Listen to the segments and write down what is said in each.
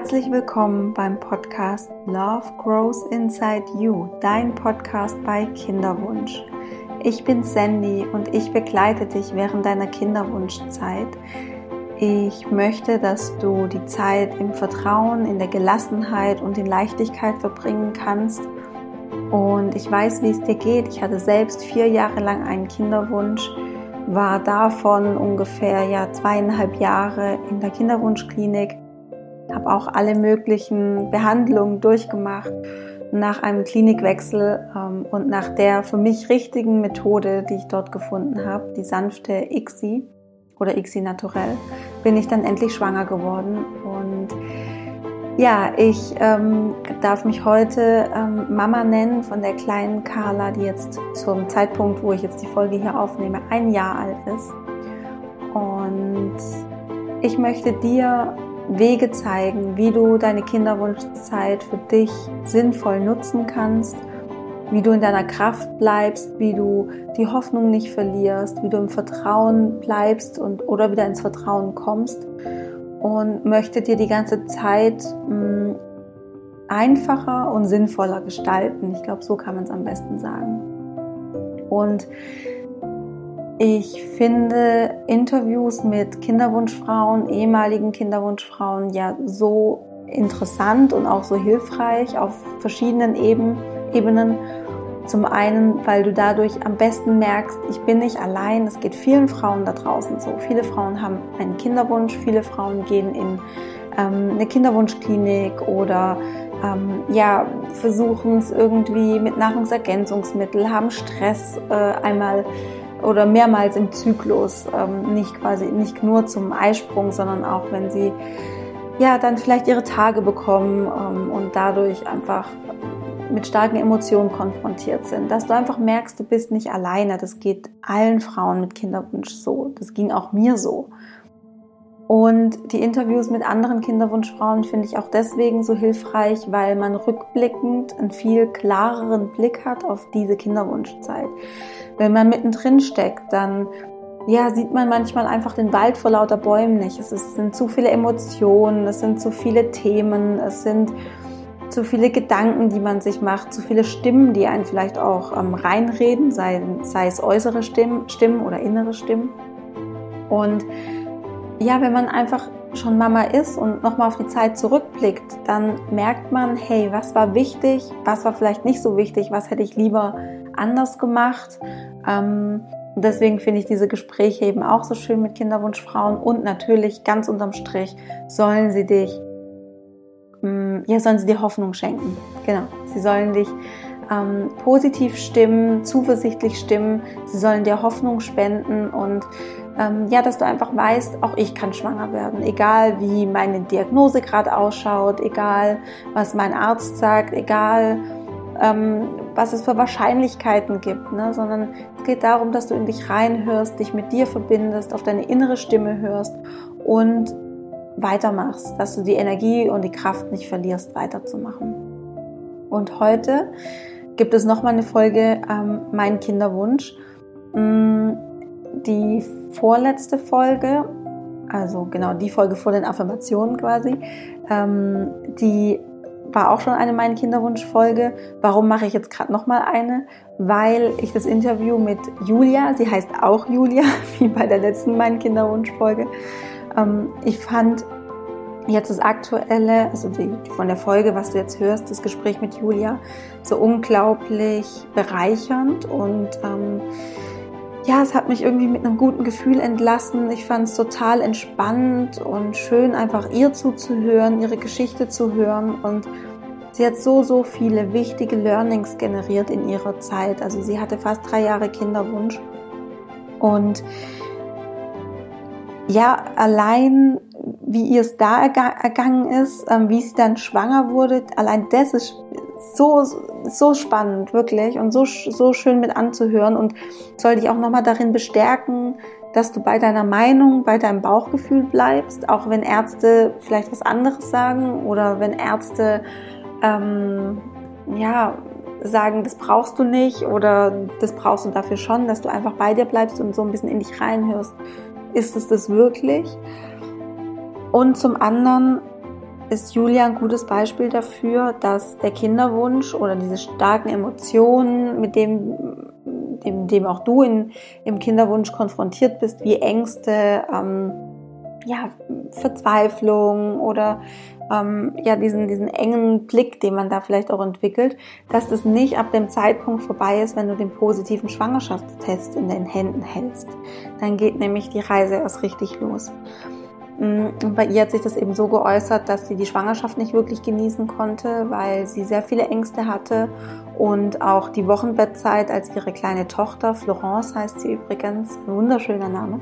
Herzlich willkommen beim Podcast Love Grows Inside You, dein Podcast bei Kinderwunsch. Ich bin Sandy und ich begleite dich während deiner Kinderwunschzeit. Ich möchte, dass du die Zeit im Vertrauen, in der Gelassenheit und in Leichtigkeit verbringen kannst. Und ich weiß, wie es dir geht. Ich hatte selbst vier Jahre lang einen Kinderwunsch, war davon ungefähr ja zweieinhalb Jahre in der Kinderwunschklinik habe auch alle möglichen Behandlungen durchgemacht. Nach einem Klinikwechsel ähm, und nach der für mich richtigen Methode, die ich dort gefunden habe, die sanfte ICSI oder ICSI Naturell, bin ich dann endlich schwanger geworden. Und ja, ich ähm, darf mich heute ähm, Mama nennen von der kleinen Carla, die jetzt zum Zeitpunkt, wo ich jetzt die Folge hier aufnehme, ein Jahr alt ist. Und ich möchte dir Wege zeigen, wie du deine Kinderwunschzeit für dich sinnvoll nutzen kannst, wie du in deiner Kraft bleibst, wie du die Hoffnung nicht verlierst, wie du im Vertrauen bleibst und oder wieder ins Vertrauen kommst und möchte dir die ganze Zeit mh, mm, einfacher und sinnvoller gestalten. Ich glaube, so kann man es am besten sagen. Und ich finde Interviews mit Kinderwunschfrauen, ehemaligen Kinderwunschfrauen ja so interessant und auch so hilfreich auf verschiedenen Ebenen. Zum einen, weil du dadurch am besten merkst, ich bin nicht allein, es geht vielen Frauen da draußen so. Viele Frauen haben einen Kinderwunsch, viele Frauen gehen in ähm, eine Kinderwunschklinik oder ähm, ja, versuchen es irgendwie mit Nahrungsergänzungsmitteln, haben Stress äh, einmal oder mehrmals im Zyklus, ähm, nicht quasi nicht nur zum Eisprung, sondern auch wenn sie ja dann vielleicht ihre Tage bekommen ähm, und dadurch einfach mit starken Emotionen konfrontiert sind, dass du einfach merkst, du bist nicht alleine. Das geht allen Frauen mit Kinderwunsch so. Das ging auch mir so. Und die Interviews mit anderen Kinderwunschfrauen finde ich auch deswegen so hilfreich, weil man rückblickend einen viel klareren Blick hat auf diese Kinderwunschzeit. Wenn man mittendrin steckt, dann ja, sieht man manchmal einfach den Wald vor lauter Bäumen nicht. Es, ist, es sind zu viele Emotionen, es sind zu viele Themen, es sind zu viele Gedanken, die man sich macht, zu viele Stimmen, die einen vielleicht auch ähm, reinreden, sei, sei es äußere Stimmen, Stimmen oder innere Stimmen. Und ja, wenn man einfach schon Mama ist und nochmal auf die Zeit zurückblickt, dann merkt man, hey, was war wichtig, was war vielleicht nicht so wichtig, was hätte ich lieber anders gemacht. Ähm, deswegen finde ich diese Gespräche eben auch so schön mit Kinderwunschfrauen und natürlich ganz unterm Strich sollen sie dich, mm, ja, sollen sie dir Hoffnung schenken. Genau, sie sollen dich ähm, positiv stimmen, zuversichtlich stimmen. Sie sollen dir Hoffnung spenden und ähm, ja, dass du einfach weißt, auch ich kann schwanger werden. Egal wie meine Diagnose gerade ausschaut, egal was mein Arzt sagt, egal ähm, was es für Wahrscheinlichkeiten gibt, ne? sondern es geht darum, dass du in dich reinhörst, dich mit dir verbindest, auf deine innere Stimme hörst und weitermachst, dass du die Energie und die Kraft nicht verlierst, weiterzumachen. Und heute gibt es nochmal eine Folge ähm, Mein Kinderwunsch. Mm, die vorletzte Folge, also genau die Folge vor den Affirmationen quasi, ähm, die war auch schon eine Mein Kinderwunsch-Folge. Warum mache ich jetzt gerade nochmal eine? Weil ich das Interview mit Julia, sie heißt auch Julia, wie bei der letzten Mein Kinderwunsch-Folge, ähm, ich fand jetzt das aktuelle, also die, von der Folge, was du jetzt hörst, das Gespräch mit Julia, so unglaublich bereichernd und ähm, ja, es hat mich irgendwie mit einem guten Gefühl entlassen. Ich fand es total entspannend und schön, einfach ihr zuzuhören, ihre Geschichte zu hören und sie hat so, so viele wichtige Learnings generiert in ihrer Zeit. Also sie hatte fast drei Jahre Kinderwunsch und ja, allein wie ihr es da ergangen ist, ähm, wie sie dann schwanger wurde, allein das ist so, so spannend, wirklich, und so, so schön mit anzuhören und soll dich auch nochmal darin bestärken, dass du bei deiner Meinung, bei deinem Bauchgefühl bleibst, auch wenn Ärzte vielleicht was anderes sagen oder wenn Ärzte, ähm, ja, sagen, das brauchst du nicht oder das brauchst du dafür schon, dass du einfach bei dir bleibst und so ein bisschen in dich reinhörst. Ist es das wirklich? Und zum anderen ist Julia ein gutes Beispiel dafür, dass der Kinderwunsch oder diese starken Emotionen, mit dem, dem, dem auch du in, im Kinderwunsch konfrontiert bist, wie Ängste, ähm, ja, Verzweiflung oder ähm, ja, diesen, diesen engen Blick, den man da vielleicht auch entwickelt, dass das nicht ab dem Zeitpunkt vorbei ist, wenn du den positiven Schwangerschaftstest in den Händen hältst. Dann geht nämlich die Reise erst richtig los. Mm, und bei ihr hat sich das eben so geäußert, dass sie die Schwangerschaft nicht wirklich genießen konnte, weil sie sehr viele Ängste hatte und auch die Wochenbettzeit, als ihre kleine Tochter, Florence heißt sie übrigens, ein wunderschöner Name,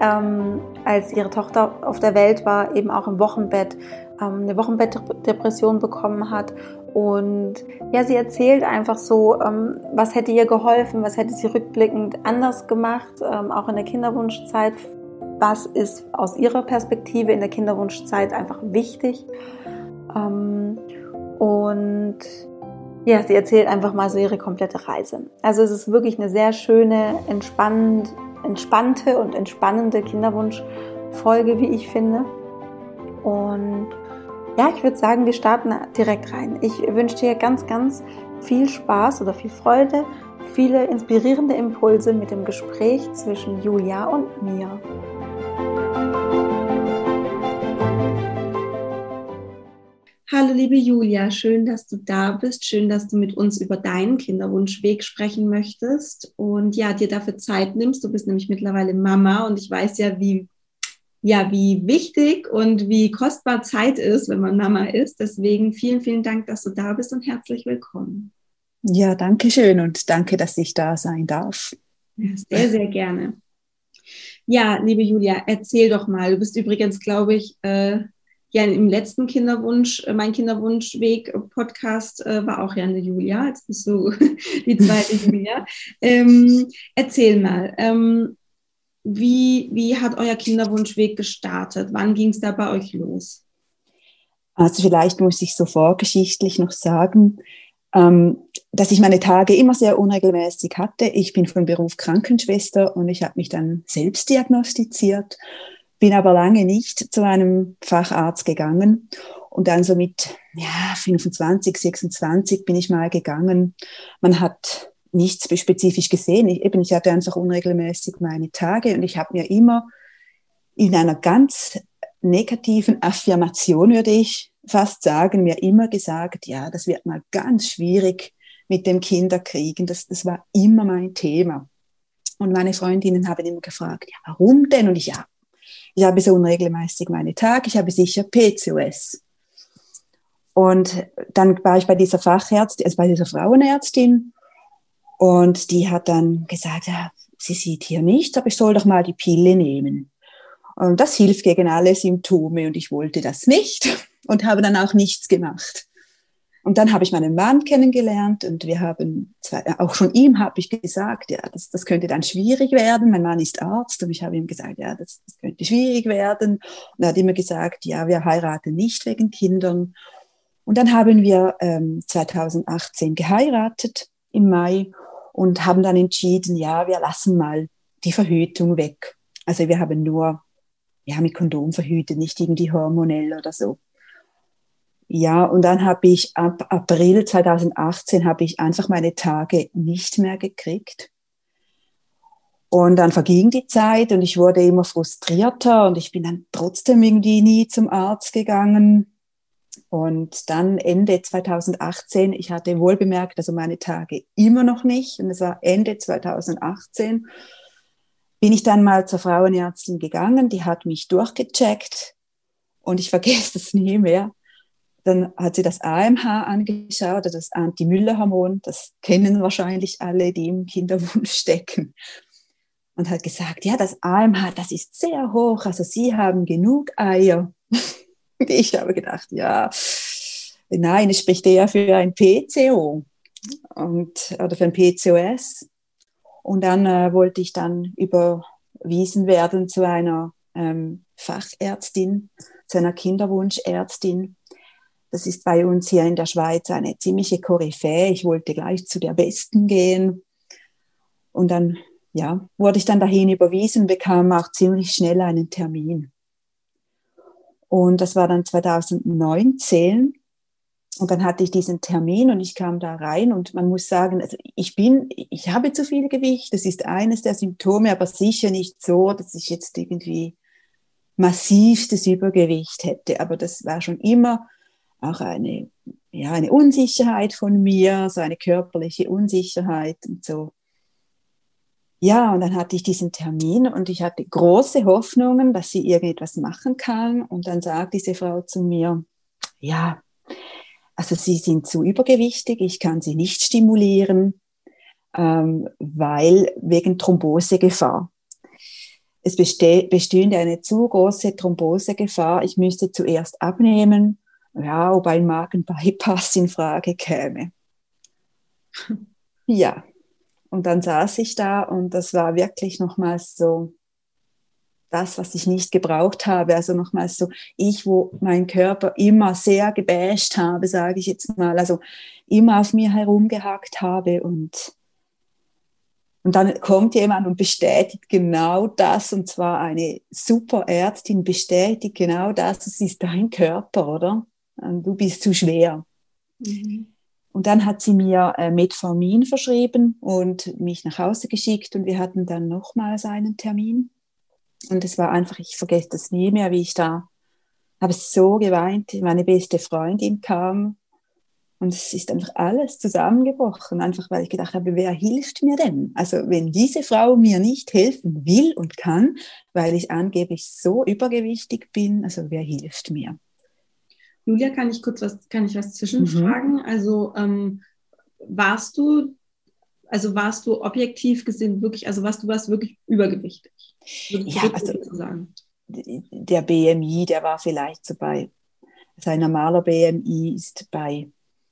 ähm, als ihre Tochter auf der Welt war, eben auch im Wochenbett ähm, eine Wochenbettdepression bekommen hat. Und ja, sie erzählt einfach so, ähm, was hätte ihr geholfen, was hätte sie rückblickend anders gemacht, ähm, auch in der Kinderwunschzeit. Was ist aus ihrer Perspektive in der Kinderwunschzeit einfach wichtig? Ähm, und ja, sie erzählt einfach mal so ihre komplette Reise. Also es ist wirklich eine sehr schöne, entspannend, entspannte und entspannende Kinderwunschfolge, wie ich finde. Und ja, ich würde sagen, wir starten direkt rein. Ich wünsche dir ganz, ganz viel Spaß oder viel Freude, viele inspirierende Impulse mit dem Gespräch zwischen Julia und mir. Hallo liebe Julia, schön, dass du da bist. Schön, dass du mit uns über deinen Kinderwunschweg sprechen möchtest und ja, dir dafür Zeit nimmst. Du bist nämlich mittlerweile Mama und ich weiß ja, wie ja, wie wichtig und wie kostbar Zeit ist, wenn man Mama ist. Deswegen vielen, vielen Dank, dass du da bist und herzlich willkommen. Ja, danke schön und danke, dass ich da sein darf. Ja, sehr, sehr gerne. Ja, liebe Julia, erzähl doch mal. Du bist übrigens, glaube ich, äh, ja im letzten Kinderwunsch, äh, mein Kinderwunschweg-Podcast äh, war auch ja eine Julia. Jetzt bist du die zweite Julia. Ähm, erzähl mal. Ähm, wie, wie hat euer Kinderwunschweg gestartet? Wann ging es da bei euch los? Also vielleicht muss ich so vorgeschichtlich noch sagen, ähm, dass ich meine Tage immer sehr unregelmäßig hatte. Ich bin von Beruf Krankenschwester und ich habe mich dann selbst diagnostiziert, bin aber lange nicht zu einem Facharzt gegangen. Und dann so mit ja, 25, 26 bin ich mal gegangen. Man hat nichts spezifisch gesehen. Ich, eben, ich hatte einfach unregelmäßig meine Tage und ich habe mir immer in einer ganz negativen Affirmation, würde ich fast sagen, mir immer gesagt, ja, das wird mal ganz schwierig mit dem Kinderkriegen. Das, das war immer mein Thema. Und meine Freundinnen haben immer gefragt, ja, warum denn? Und ich, ja, ich habe so unregelmäßig meine Tage, ich habe sicher PCOS. Und dann war ich bei dieser Fachärztin, also bei dieser Frauenärztin und die hat dann gesagt, ja, sie sieht hier nichts, aber ich soll doch mal die Pille nehmen. Und das hilft gegen alle Symptome und ich wollte das nicht und habe dann auch nichts gemacht. Und dann habe ich meinen Mann kennengelernt und wir haben, auch schon ihm habe ich gesagt, ja, das, das könnte dann schwierig werden. Mein Mann ist Arzt und ich habe ihm gesagt, ja, das, das könnte schwierig werden. Und er hat immer gesagt, ja, wir heiraten nicht wegen Kindern. Und dann haben wir ähm, 2018 geheiratet im Mai und haben dann entschieden, ja, wir lassen mal die Verhütung weg. Also wir haben nur, ja, mit Kondom verhütet, nicht irgendwie hormonell oder so. Ja, und dann habe ich ab April 2018 habe ich einfach meine Tage nicht mehr gekriegt. Und dann verging die Zeit und ich wurde immer frustrierter und ich bin dann trotzdem irgendwie nie zum Arzt gegangen. Und dann Ende 2018, ich hatte wohl bemerkt, also meine Tage immer noch nicht. Und es war Ende 2018, bin ich dann mal zur Frauenärztin gegangen, die hat mich durchgecheckt und ich vergesse es nie mehr. Dann hat sie das AMH angeschaut, das Anti-Müller-Hormon, das kennen wahrscheinlich alle, die im Kinderwunsch stecken. Und hat gesagt, ja, das AMH, das ist sehr hoch, also Sie haben genug Eier. ich habe gedacht, ja, nein, es spricht eher für ein PCO und, oder für ein PCOS. Und dann äh, wollte ich dann überwiesen werden zu einer ähm, Fachärztin, zu einer Kinderwunschärztin. Das ist bei uns hier in der Schweiz eine ziemliche Koryphäe. Ich wollte gleich zu der Besten gehen. Und dann, ja, wurde ich dann dahin überwiesen, bekam auch ziemlich schnell einen Termin. Und das war dann 2019. Und dann hatte ich diesen Termin und ich kam da rein und man muss sagen, also ich bin, ich habe zu viel Gewicht. Das ist eines der Symptome, aber sicher nicht so, dass ich jetzt irgendwie massivstes Übergewicht hätte. Aber das war schon immer auch eine, ja, eine Unsicherheit von mir, so eine körperliche Unsicherheit und so. Ja, und dann hatte ich diesen Termin und ich hatte große Hoffnungen, dass sie irgendetwas machen kann. Und dann sagt diese Frau zu mir, ja, also Sie sind zu übergewichtig, ich kann Sie nicht stimulieren, ähm, weil wegen Thrombosegefahr. Es bestünde eine zu große Thrombosegefahr. Ich müsste zuerst abnehmen, ja, ob ein Magenbypass in Frage käme. Ja, und dann saß ich da und das war wirklich nochmals so das, was ich nicht gebraucht habe. Also nochmals so, ich, wo mein Körper immer sehr gebasht habe, sage ich jetzt mal, also immer auf mir herumgehackt habe und und dann kommt jemand und bestätigt genau das, und zwar eine super Ärztin bestätigt genau das, es ist dein Körper, oder? Und du bist zu schwer. Mhm. Und dann hat sie mir äh, Metformin verschrieben und mich nach Hause geschickt und wir hatten dann nochmals einen Termin. Und es war einfach, ich vergesse das nie mehr, wie ich da habe so geweint. Meine beste Freundin kam und es ist einfach alles zusammengebrochen, einfach weil ich gedacht habe, wer hilft mir denn? Also wenn diese Frau mir nicht helfen will und kann, weil ich angeblich so übergewichtig bin, also wer hilft mir? Julia, kann ich kurz was, kann ich was zwischenfragen? Mhm. Also ähm, warst du, also warst du objektiv gesehen wirklich, also warst du warst wirklich übergewichtig? Ja, also sozusagen. der BMI, der war vielleicht so bei, also ein normaler BMI ist bei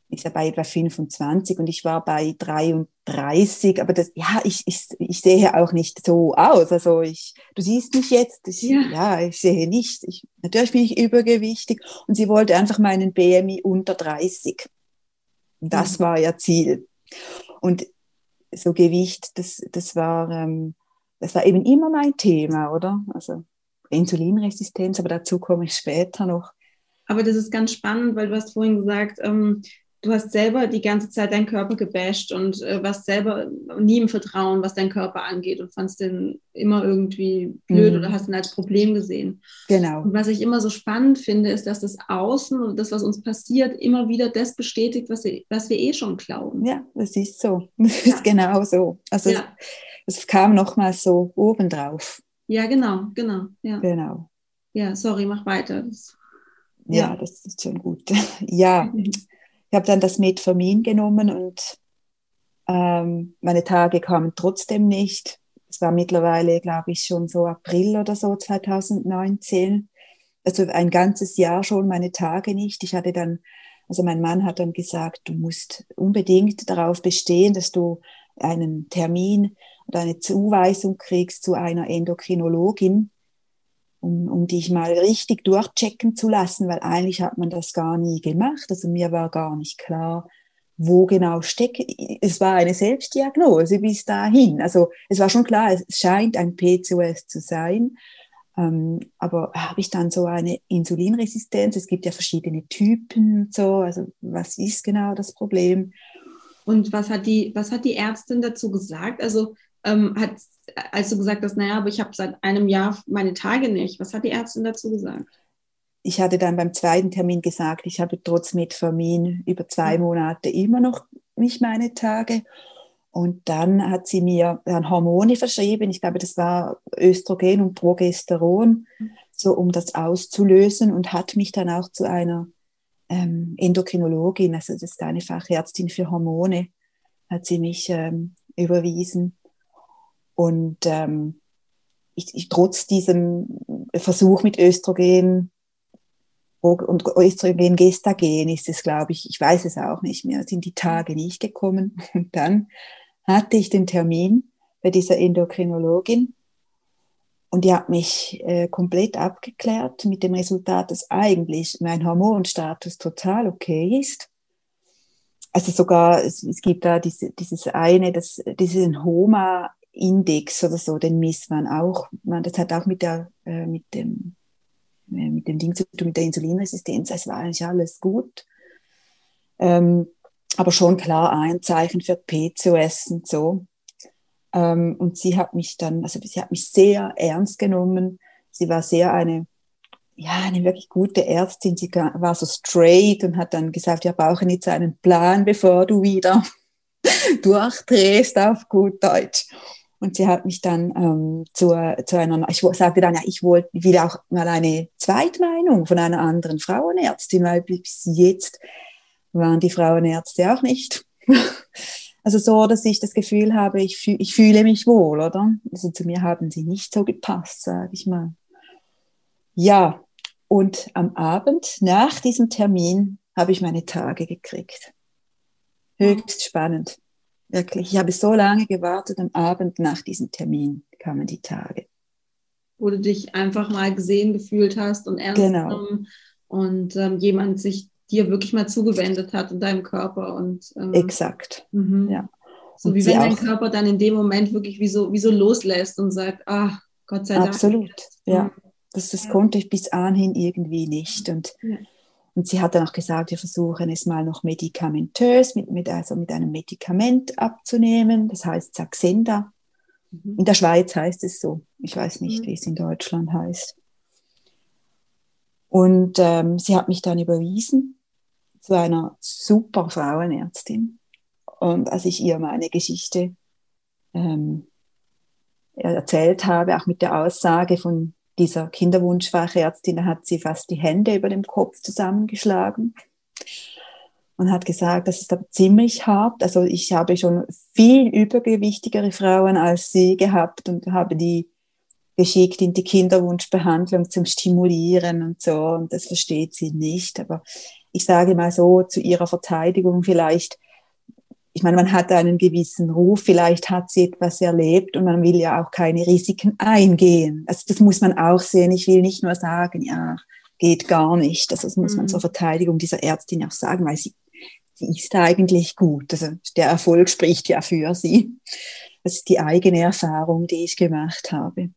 ist ja bei etwa 25 und ich war bei 33, aber das, ja, ich, ich, ich sehe auch nicht so aus. Also ich, du siehst mich jetzt, ich, ja. ja. ich sehe nicht. Ich, natürlich bin ich übergewichtig und sie wollte einfach meinen BMI unter 30. Das mhm. war ihr Ziel. Und so Gewicht, das, das war, ähm, das war eben immer mein Thema, oder? Also Insulinresistenz, aber dazu komme ich später noch. Aber das ist ganz spannend, weil du hast vorhin gesagt, ähm, du hast selber die ganze Zeit deinen Körper gebasht und äh, warst selber nie im Vertrauen, was dein Körper angeht und fandst den immer irgendwie blöd mhm. oder hast ihn als Problem gesehen. Genau. Und was ich immer so spannend finde, ist, dass das Außen und das, was uns passiert, immer wieder das bestätigt, was wir, was wir eh schon glauben. Ja, das ist so. Das ja. ist genau so. Also ja. es, es kam nochmal so obendrauf. Ja, genau, genau. Ja. Genau. Ja, sorry, mach weiter. Das, ja. ja, das ist schon gut. ja. Ich habe dann das Metformin genommen und ähm, meine Tage kamen trotzdem nicht. Es war mittlerweile, glaube ich, schon so April oder so 2019. Also ein ganzes Jahr schon meine Tage nicht. Ich hatte dann, also mein Mann hat dann gesagt, du musst unbedingt darauf bestehen, dass du einen Termin oder eine Zuweisung kriegst zu einer Endokrinologin, um, um dich mal richtig durchchecken zu lassen, weil eigentlich hat man das gar nie gemacht. Also mir war gar nicht klar, wo genau stecke. Es war eine Selbstdiagnose bis dahin. Also es war schon klar, es scheint ein PCOS zu sein. Ähm, aber habe ich dann so eine Insulinresistenz? Es gibt ja verschiedene Typen so. Also was ist genau das Problem? Und was hat die, was hat die Ärztin dazu gesagt? Also ähm, hat, als du gesagt hast, naja, aber ich habe seit einem Jahr meine Tage nicht. Was hat die Ärztin dazu gesagt? Ich hatte dann beim zweiten Termin gesagt, ich habe trotz Metformin über zwei Monate immer noch nicht meine Tage. Und dann hat sie mir dann Hormone verschrieben. Ich glaube, das war Östrogen und Progesteron, so um das auszulösen und hat mich dann auch zu einer ähm, Endokrinologin, also das ist eine Fachärztin für Hormone, hat sie mich ähm, überwiesen. Und ähm, ich, ich, trotz diesem Versuch mit Östrogen und Östrogen-Gestagen ist es, glaube ich, ich weiß es auch nicht mehr, sind die Tage nicht gekommen. Und dann hatte ich den Termin bei dieser Endokrinologin und die hat mich äh, komplett abgeklärt mit dem Resultat, dass eigentlich mein Hormonstatus total okay ist. Also sogar, es, es gibt da diese, dieses eine, das, diesen Homa Index oder so, den misst man auch. Man, das hat auch mit, der, äh, mit dem äh, mit dem Ding zu tun, mit der Insulinresistenz. Es war eigentlich alles gut. Ähm, aber schon klar ein Zeichen für PCOS und so. Ähm, und sie hat mich dann, also sie hat mich sehr ernst genommen. Sie war sehr eine, ja, eine wirklich gute Ärztin. Sie war so straight und hat dann gesagt, wir brauchen jetzt einen Plan, bevor du wieder durchdrehst auf gut Deutsch. Und sie hat mich dann ähm, zu, zu einer, ich sagte dann, ja, ich wollte, will auch mal eine Zweitmeinung von einer anderen Frauenärztin, weil bis jetzt waren die Frauenärzte auch nicht. Also so, dass ich das Gefühl habe, ich, fühl, ich fühle mich wohl, oder? Also zu mir haben sie nicht so gepasst, sage ich mal. Ja, und am Abend nach diesem Termin habe ich meine Tage gekriegt. Höchst spannend. Wirklich. Ich habe so lange gewartet, am Abend nach diesem Termin kamen die Tage. Wo du dich einfach mal gesehen gefühlt hast und ernst genau. genommen und ähm, jemand sich dir wirklich mal zugewendet hat in deinem Körper. Und, ähm, Exakt, mhm. ja. So und wie wenn dein Körper dann in dem Moment wirklich wie so, wie so loslässt und sagt, ah, Gott sei Dank. Absolut, ja. Mhm. Das, das ja. konnte ich bis anhin irgendwie nicht. Und, ja. Und sie hat dann auch gesagt, wir versuchen es mal noch medikamentös, mit, mit, also mit einem Medikament abzunehmen. Das heißt Saxenda. Mhm. In der Schweiz heißt es so. Ich weiß nicht, mhm. wie es in Deutschland heißt. Und ähm, sie hat mich dann überwiesen zu einer super Frauenärztin. Und als ich ihr meine Geschichte ähm, erzählt habe, auch mit der Aussage von dieser Kinderwunschfachärztin, hat sie fast die Hände über dem Kopf zusammengeschlagen und hat gesagt, das ist aber ziemlich hart. Also ich habe schon viel übergewichtigere Frauen als sie gehabt und habe die geschickt in die Kinderwunschbehandlung zum Stimulieren und so. Und das versteht sie nicht. Aber ich sage mal so zu ihrer Verteidigung vielleicht, ich meine, man hat einen gewissen Ruf, vielleicht hat sie etwas erlebt und man will ja auch keine Risiken eingehen. Also das muss man auch sehen. Ich will nicht nur sagen, ja, geht gar nicht. Also das muss mhm. man zur Verteidigung dieser Ärztin auch sagen, weil sie, sie ist eigentlich gut. Also der Erfolg spricht ja für sie. Das ist die eigene Erfahrung, die ich gemacht habe.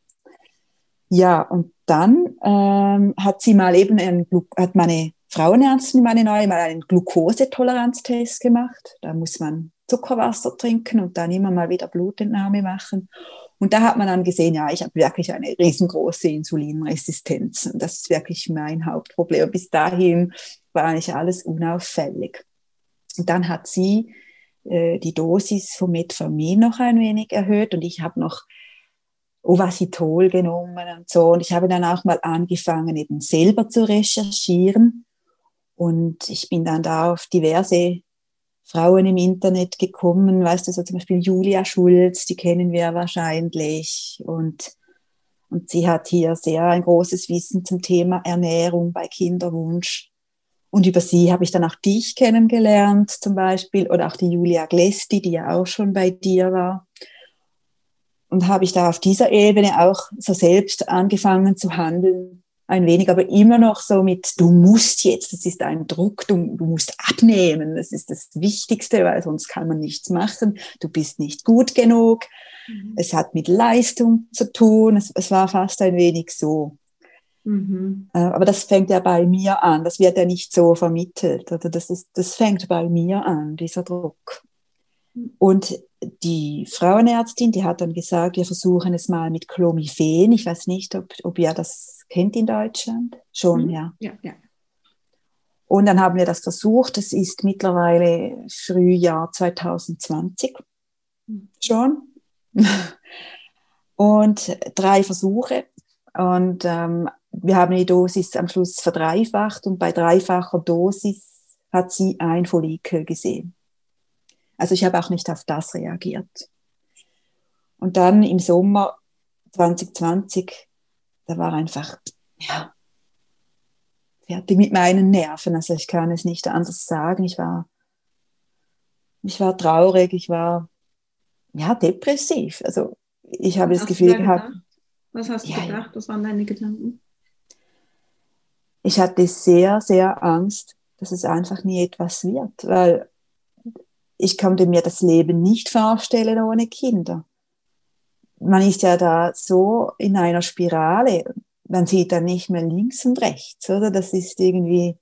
Ja, und dann ähm, hat sie mal eben einen, hat meine Frauenärztin, meine neue, mal einen Glukosetoleranztest gemacht. Da muss man Zuckerwasser trinken und dann immer mal wieder Blutentnahme machen. Und da hat man dann gesehen, ja, ich habe wirklich eine riesengroße Insulinresistenz. Und das ist wirklich mein Hauptproblem. Bis dahin war eigentlich alles unauffällig. Und dann hat sie äh, die Dosis von Metformin noch ein wenig erhöht und ich habe noch Ovasitol genommen und so. Und ich habe dann auch mal angefangen, eben selber zu recherchieren und ich bin dann da auf diverse Frauen im Internet gekommen, weißt du, so zum Beispiel Julia Schulz, die kennen wir wahrscheinlich. Und, und sie hat hier sehr ein großes Wissen zum Thema Ernährung bei Kinderwunsch. Und über sie habe ich dann auch dich kennengelernt, zum Beispiel, oder auch die Julia Glesti, die ja auch schon bei dir war. Und habe ich da auf dieser Ebene auch so selbst angefangen zu handeln ein wenig, aber immer noch so mit, du musst jetzt, das ist ein Druck, du, du musst abnehmen, das ist das Wichtigste, weil sonst kann man nichts machen, du bist nicht gut genug. Mhm. Es hat mit Leistung zu tun, es, es war fast ein wenig so. Mhm. Äh, aber das fängt ja bei mir an, das wird ja nicht so vermittelt, oder das, ist, das fängt bei mir an, dieser Druck. Und die Frauenärztin, die hat dann gesagt, wir versuchen es mal mit Clomiphen. Ich weiß nicht, ob, ob ihr das kennt in Deutschland. Schon, mhm. ja. ja. Ja, Und dann haben wir das versucht. Es ist mittlerweile Frühjahr 2020 mhm. schon. Und drei Versuche. Und ähm, wir haben die Dosis am Schluss verdreifacht und bei dreifacher Dosis hat sie ein Follikel gesehen. Also ich habe auch nicht auf das reagiert. Und dann im Sommer 2020, da war einfach, ja, fertig mit meinen Nerven. Also ich kann es nicht anders sagen. Ich war, ich war traurig, ich war, ja, depressiv. Also ich habe das Gefühl gehabt. Was hast du ja, gedacht? Was waren deine Gedanken? Ich hatte sehr, sehr Angst, dass es einfach nie etwas wird, weil ich konnte mir das Leben nicht vorstellen ohne Kinder. Man ist ja da so in einer Spirale. man sieht dann nicht mehr links und rechts, oder? Das ist irgendwie,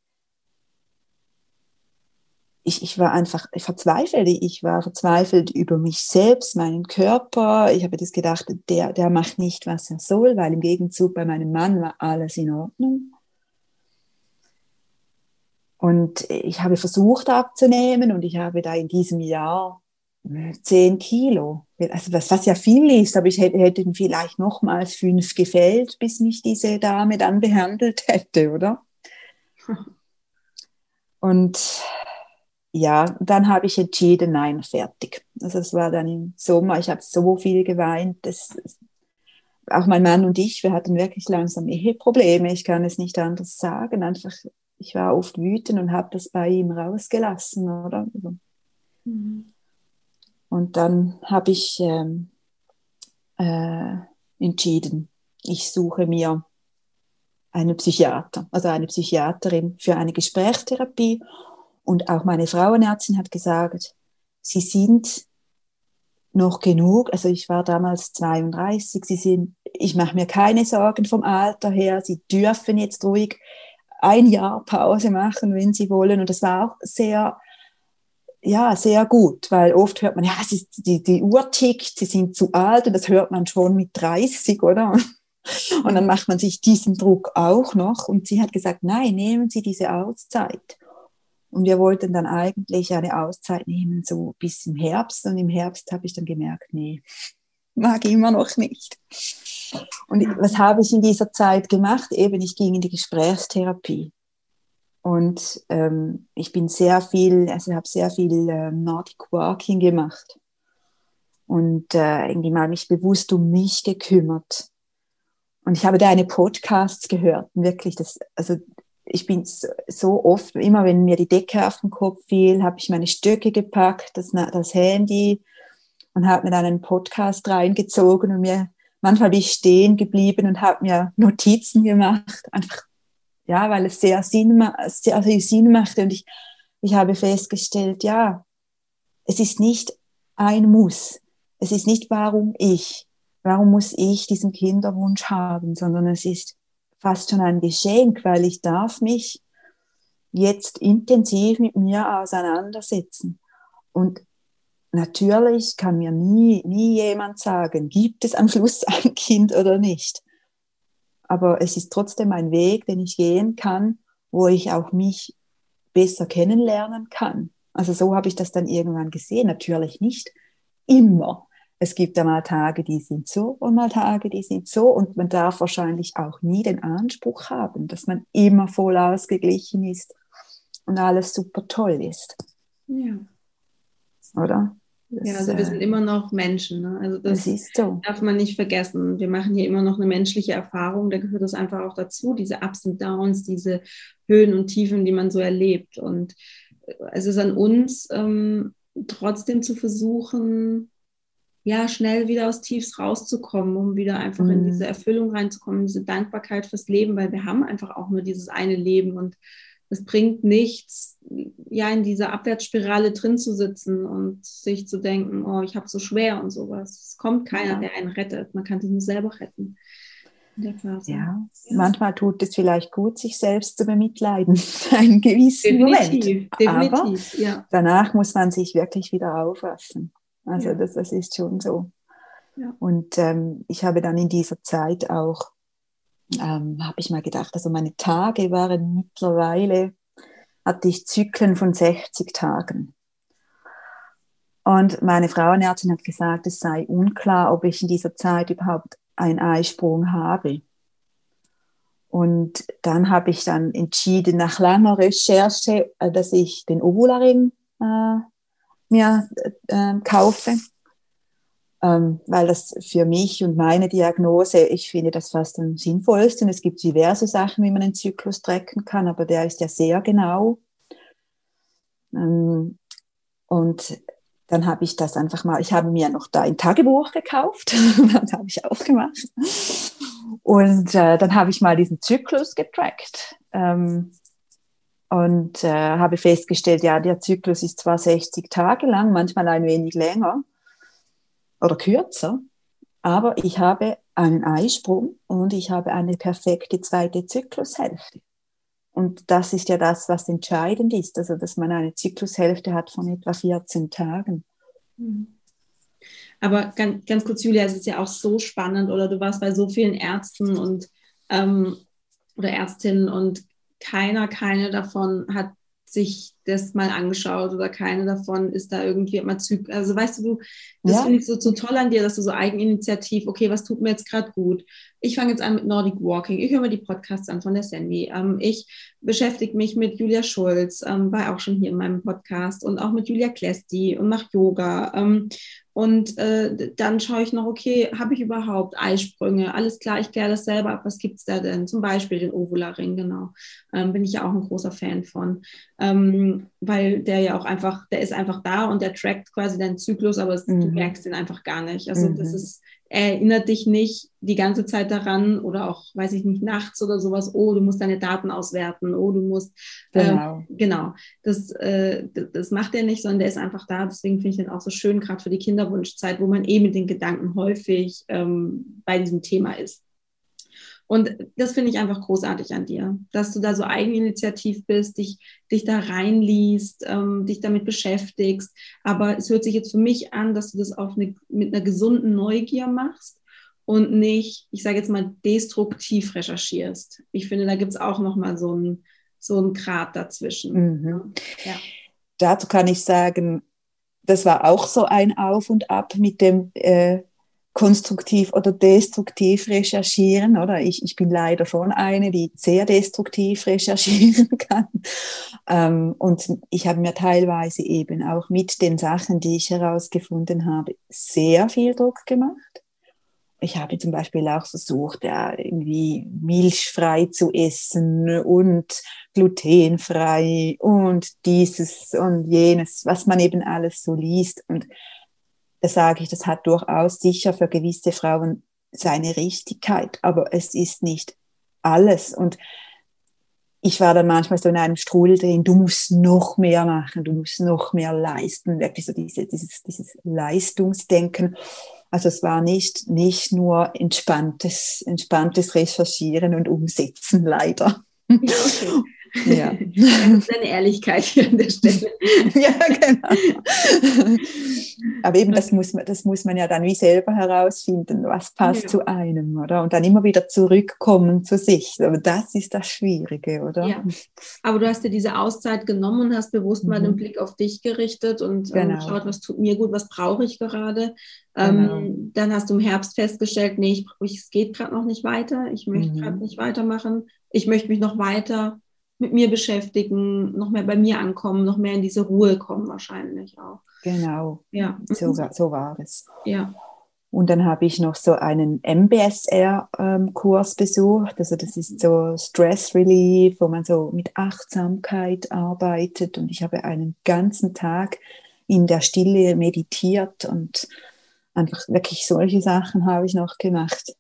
ich, ich war einfach verzweifelt. Ich war verzweifelt über mich selbst, meinen Körper. Ich habe das gedacht, der, der macht nicht, was er soll, weil im Gegenzug bei meinem Mann war alles in Ordnung. Und ich habe versucht abzunehmen und ich habe da in diesem Jahr 10 Kilo, also was, was ja viel ist, aber ich hätte, hätte vielleicht nochmals fünf gefällt, bis mich diese Dame dann behandelt hätte, oder? Und ja, dann habe ich entschieden, nein, fertig. Also es war dann im Sommer, ich habe so viel geweint, das, auch mein Mann und ich, wir hatten wirklich langsam Eheprobleme, ich kann es nicht anders sagen, einfach, ich war oft wütend und habe das bei ihm rausgelassen, oder? Also, mhm. Und dann habe ich ähm, äh, entschieden, ich suche mir einen Psychiater, also eine Psychiaterin für eine Gesprächstherapie und auch meine Frauenärztin hat gesagt, sie sind noch genug, also ich war damals 32, sie sind, ich mache mir keine Sorgen vom Alter her, sie dürfen jetzt ruhig ein Jahr Pause machen, wenn sie wollen. Und das war auch sehr, ja, sehr gut, weil oft hört man, ja, ist, die, die Uhr tickt, sie sind zu alt und das hört man schon mit 30, oder? Und dann macht man sich diesen Druck auch noch. Und sie hat gesagt, nein, nehmen Sie diese Auszeit. Und wir wollten dann eigentlich eine Auszeit nehmen, so bis im Herbst. Und im Herbst habe ich dann gemerkt, nee, mag ich immer noch nicht. Und was habe ich in dieser Zeit gemacht? Eben, ich ging in die Gesprächstherapie. Und ähm, ich bin sehr viel, also habe sehr viel äh, Nordic Walking gemacht. Und äh, irgendwie mal mich bewusst um mich gekümmert. Und ich habe deine Podcasts gehört. Wirklich, das, also ich bin so oft, immer wenn mir die Decke auf den Kopf fiel, habe ich meine Stöcke gepackt, das, das Handy und habe mir dann einen Podcast reingezogen und mir manchmal bin ich stehen geblieben und habe mir Notizen gemacht, einfach ja, weil es sehr Sinn, sehr viel Sinn machte und ich, ich habe festgestellt, ja, es ist nicht ein Muss, es ist nicht warum ich, warum muss ich diesen Kinderwunsch haben, sondern es ist fast schon ein Geschenk, weil ich darf mich jetzt intensiv mit mir auseinandersetzen. Und natürlich kann mir nie, nie jemand sagen, gibt es am Schluss ein Kind oder nicht. Aber es ist trotzdem ein Weg, den ich gehen kann, wo ich auch mich besser kennenlernen kann. Also so habe ich das dann irgendwann gesehen. Natürlich nicht immer. Es gibt da mal Tage, die sind so und mal Tage, die sind so. Und man darf wahrscheinlich auch nie den Anspruch haben, dass man immer voll ausgeglichen ist und alles super toll ist. Ja. Oder? Das, ja, also wir sind äh, immer noch Menschen. Ne? Also das, das so. darf man nicht vergessen. Wir machen hier immer noch eine menschliche Erfahrung. Da gehört das einfach auch dazu, diese Ups und Downs, diese Höhen und Tiefen, die man so erlebt. Und es ist an uns, ähm, trotzdem zu versuchen, ja, schnell wieder aus Tiefs rauszukommen, um wieder einfach mhm. in diese Erfüllung reinzukommen, diese Dankbarkeit fürs Leben, weil wir haben einfach auch nur dieses eine Leben und es bringt nichts, ja, in dieser Abwärtsspirale drin zu sitzen und sich zu denken, oh, ich habe so schwer und sowas. Es kommt keiner, der einen rettet. Man kann sich nur selber retten. Ja, ja, manchmal tut es vielleicht gut, sich selbst zu bemitleiden, einen gewissen definitiv, Moment. Definitiv, Aber ja. danach muss man sich wirklich wieder aufraffen. Also ja. das, das ist schon so. Ja. Und ähm, ich habe dann in dieser Zeit auch, ähm, habe ich mal gedacht, also meine Tage waren mittlerweile, hatte ich Zyklen von 60 Tagen. Und meine Frauenärztin hat gesagt, es sei unklar, ob ich in dieser Zeit überhaupt einen Eisprung habe. Und dann habe ich dann entschieden, nach langer Recherche, äh, dass ich den Ovularing äh, mir äh, kaufe, ähm, weil das für mich und meine Diagnose, ich finde das fast am sinnvollsten. Es gibt diverse Sachen, wie man den Zyklus trecken kann, aber der ist ja sehr genau. Ähm, und dann habe ich das einfach mal, ich habe mir noch da ein Tagebuch gekauft, das habe ich auch gemacht. Und äh, dann habe ich mal diesen Zyklus getrackt. Ähm, und äh, habe festgestellt, ja, der Zyklus ist zwar 60 Tage lang, manchmal ein wenig länger oder kürzer, aber ich habe einen Eisprung und ich habe eine perfekte zweite Zyklushälfte. Und das ist ja das, was entscheidend ist, also dass man eine Zyklushälfte hat von etwa 14 Tagen. Mhm. Aber ganz, ganz kurz, Julia, es ist ja auch so spannend, oder du warst bei so vielen Ärzten und ähm, oder Ärztinnen und keiner, keine davon hat sich das mal angeschaut oder keine davon ist da irgendwie mal Zyklus. Also weißt du, das ja. finde ich so, so toll an dir, dass du so eigeninitiativ, okay, was tut mir jetzt gerade gut? Ich fange jetzt an mit Nordic Walking, ich höre mir die Podcasts an von der Sandy. Ähm, ich beschäftige mich mit Julia Schulz, ähm, war auch schon hier in meinem Podcast und auch mit Julia Klesti und mache Yoga. Ähm, und äh, dann schaue ich noch, okay, habe ich überhaupt Eisprünge? Alles klar, ich kläre das selber ab. Was gibt es da denn? Zum Beispiel den Ovula-Ring, genau. Ähm, bin ich ja auch ein großer Fan von. Ähm, weil der ja auch einfach, der ist einfach da und der trackt quasi deinen Zyklus, aber es, mhm. du merkst ihn einfach gar nicht. Also mhm. das ist erinnert dich nicht die ganze Zeit daran oder auch, weiß ich nicht, nachts oder sowas, oh, du musst deine Daten auswerten, oh, du musst, genau, äh, genau. Das, äh, das macht er nicht, sondern der ist einfach da. Deswegen finde ich den auch so schön, gerade für die Kinderwunschzeit, wo man eh mit den Gedanken häufig ähm, bei diesem Thema ist. Und das finde ich einfach großartig an dir, dass du da so eigeninitiativ bist, dich, dich da reinliest, ähm, dich damit beschäftigst. Aber es hört sich jetzt für mich an, dass du das auf eine, mit einer gesunden Neugier machst und nicht, ich sage jetzt mal, destruktiv recherchierst. Ich finde, da gibt es auch nochmal so ein so ein Grad dazwischen. Mhm. Ja. Dazu kann ich sagen, das war auch so ein Auf und Ab mit dem äh, konstruktiv oder destruktiv recherchieren, oder? Ich, ich bin leider schon eine, die sehr destruktiv recherchieren kann. Ähm, und ich habe mir teilweise eben auch mit den Sachen, die ich herausgefunden habe, sehr viel Druck gemacht. Ich habe zum Beispiel auch versucht, ja, irgendwie milchfrei zu essen und glutenfrei und dieses und jenes, was man eben alles so liest. Und da sage ich, das hat durchaus sicher für gewisse Frauen seine Richtigkeit, aber es ist nicht alles. Und ich war dann manchmal so in einem Strudel drin, du musst noch mehr machen, du musst noch mehr leisten, wirklich so diese, dieses, dieses Leistungsdenken. Also es war nicht, nicht nur entspanntes, entspanntes Recherchieren und Umsetzen, leider. Okay. Ja. Das ist eine Ehrlichkeit hier an der Stelle. ja, genau. Aber eben, das muss, man, das muss man ja dann wie selber herausfinden, was passt ja. zu einem, oder? Und dann immer wieder zurückkommen zu sich. Aber das ist das Schwierige, oder? Ja. Aber du hast dir diese Auszeit genommen und hast bewusst mhm. mal den mhm. Blick auf dich gerichtet und ähm, genau. geschaut, was tut mir gut, was brauche ich gerade. Genau. Ähm, dann hast du im Herbst festgestellt, nee, ich, es geht gerade noch nicht weiter, ich möchte mhm. gerade nicht weitermachen, ich möchte mich noch weiter mit mir beschäftigen, noch mehr bei mir ankommen, noch mehr in diese Ruhe kommen wahrscheinlich auch. Genau, ja. so, so war es. Ja. Und dann habe ich noch so einen MBSR-Kurs ähm, besucht. Also das ist so Stress Relief, wo man so mit Achtsamkeit arbeitet. Und ich habe einen ganzen Tag in der Stille meditiert und einfach wirklich solche Sachen habe ich noch gemacht.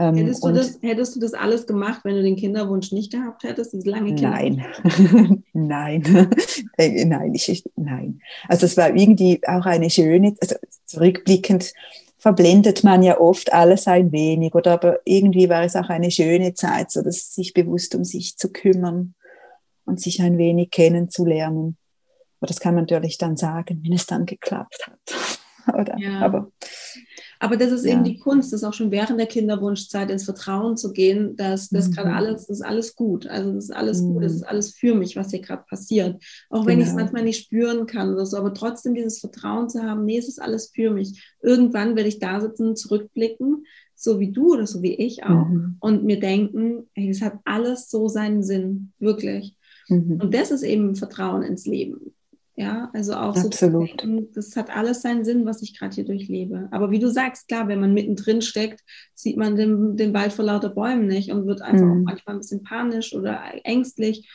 Ähm, hättest, du das, hättest du das alles gemacht, wenn du den Kinderwunsch nicht gehabt hättest, diese lange Nein, nein, äh, nein, ich, nein. Also es war irgendwie auch eine schöne, also zurückblickend verblendet man ja oft alles ein wenig, oder aber irgendwie war es auch eine schöne Zeit, so dass sich bewusst um sich zu kümmern und sich ein wenig kennenzulernen. Aber das kann man natürlich dann sagen, wenn es dann geklappt hat. oder? Ja. Aber aber das ist ja. eben die Kunst, das auch schon während der Kinderwunschzeit ins Vertrauen zu gehen, dass das mhm. gerade alles, das ist alles gut. Also das ist alles mhm. gut, das ist alles für mich, was hier gerade passiert. Auch wenn genau. ich es manchmal nicht spüren kann oder so, aber trotzdem dieses Vertrauen zu haben, nee, es ist alles für mich. Irgendwann werde ich da sitzen, zurückblicken, so wie du oder so wie ich auch, mhm. und mir denken, hey, es hat alles so seinen Sinn, wirklich. Mhm. Und das ist eben Vertrauen ins Leben. Ja, also auch Absolut. so denken, das hat alles seinen Sinn, was ich gerade hier durchlebe. Aber wie du sagst, klar, wenn man mittendrin steckt, sieht man den, den Wald vor lauter Bäumen nicht und wird einfach mhm. auch manchmal ein bisschen panisch oder ängstlich.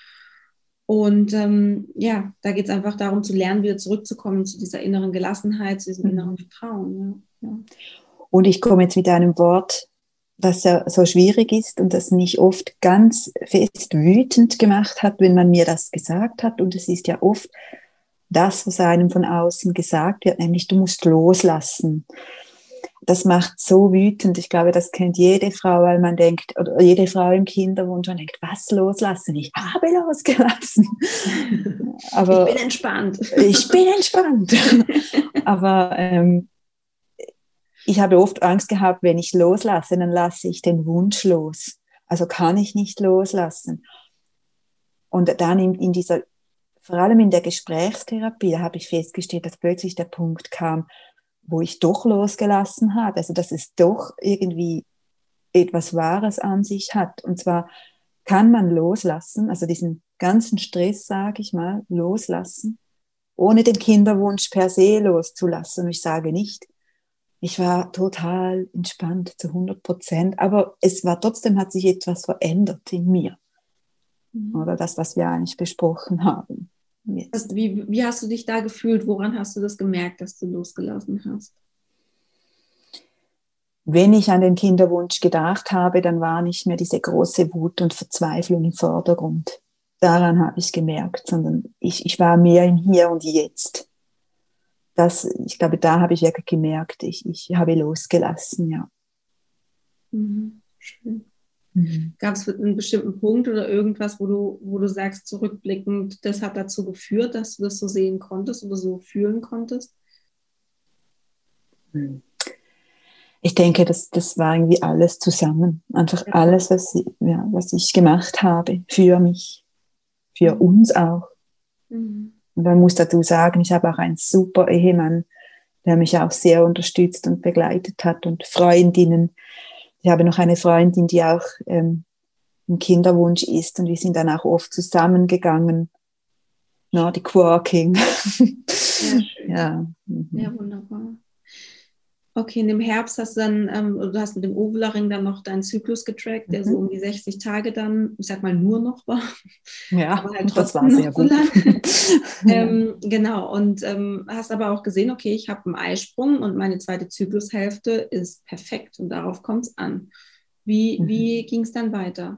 Und ähm, ja, da geht es einfach darum zu lernen, wieder zurückzukommen zu dieser inneren Gelassenheit, zu diesem mhm. inneren Vertrauen. Ja. Ja. Und ich komme jetzt mit einem Wort, das ja so schwierig ist und das mich oft ganz fest wütend gemacht hat, wenn man mir das gesagt hat. Und es ist ja oft das, was einem von außen gesagt wird, nämlich du musst loslassen. das macht so wütend. Ich glaube, das kennt jede Frau, weil man denkt, oder jede Frau im Kinderwunsch, man denkt, was loslassen? Ich habe losgelassen. Aber ich bin entspannt. Ich bin entspannt. Aber ähm, ich habe oft Angst gehabt, wenn ich loslasse, dann lasse ich den Wunsch los. Also kann ich nicht loslassen. Und dann in, in dieser, vor allem in der Gesprächstherapie, da habe ich festgestellt, dass plötzlich der Punkt kam, wo ich doch losgelassen habe. Also dass es doch irgendwie etwas Wahres an sich hat. Und zwar kann man loslassen, also diesen ganzen Stress, sage ich mal, loslassen, ohne den Kinderwunsch per se loszulassen. Und ich sage nicht, ich war total entspannt zu 100 Prozent, aber es war trotzdem, hat sich etwas verändert in mir. Mhm. Oder das, was wir eigentlich besprochen haben. Also wie, wie hast du dich da gefühlt? Woran hast du das gemerkt, dass du losgelassen hast? Wenn ich an den Kinderwunsch gedacht habe, dann war nicht mehr diese große Wut und Verzweiflung im Vordergrund. Daran habe ich gemerkt, sondern ich, ich war mehr im Hier und Jetzt. Das, ich glaube, da habe ich wirklich gemerkt, ich, ich habe losgelassen, ja. Mhm. Schön. Mhm. Gab es einen bestimmten Punkt oder irgendwas, wo du, wo du sagst, zurückblickend, das hat dazu geführt, dass du das so sehen konntest oder so fühlen konntest? Mhm. Ich denke, das, das war irgendwie alles zusammen. Einfach ja. alles, was, ja, was ich gemacht habe für mich, für mhm. uns auch. Mhm. Und man muss dazu sagen, ich habe auch einen super Ehemann, der mich auch sehr unterstützt und begleitet hat und Freundinnen, ich habe noch eine Freundin, die auch ähm, im Kinderwunsch ist und wir sind dann auch oft zusammengegangen. Nordic Walking. Ja, ja. Mhm. ja, wunderbar. Okay, in dem Herbst hast du dann, ähm, du hast mit dem Ovularing dann noch deinen Zyklus getrackt, der mhm. so um die 60 Tage dann, ich sag mal, nur noch war. Ja, halt das war sehr gut. So ähm, genau, und ähm, hast aber auch gesehen, okay, ich habe einen Eisprung und meine zweite Zyklushälfte ist perfekt und darauf kommt es an. Wie, mhm. wie ging es dann weiter?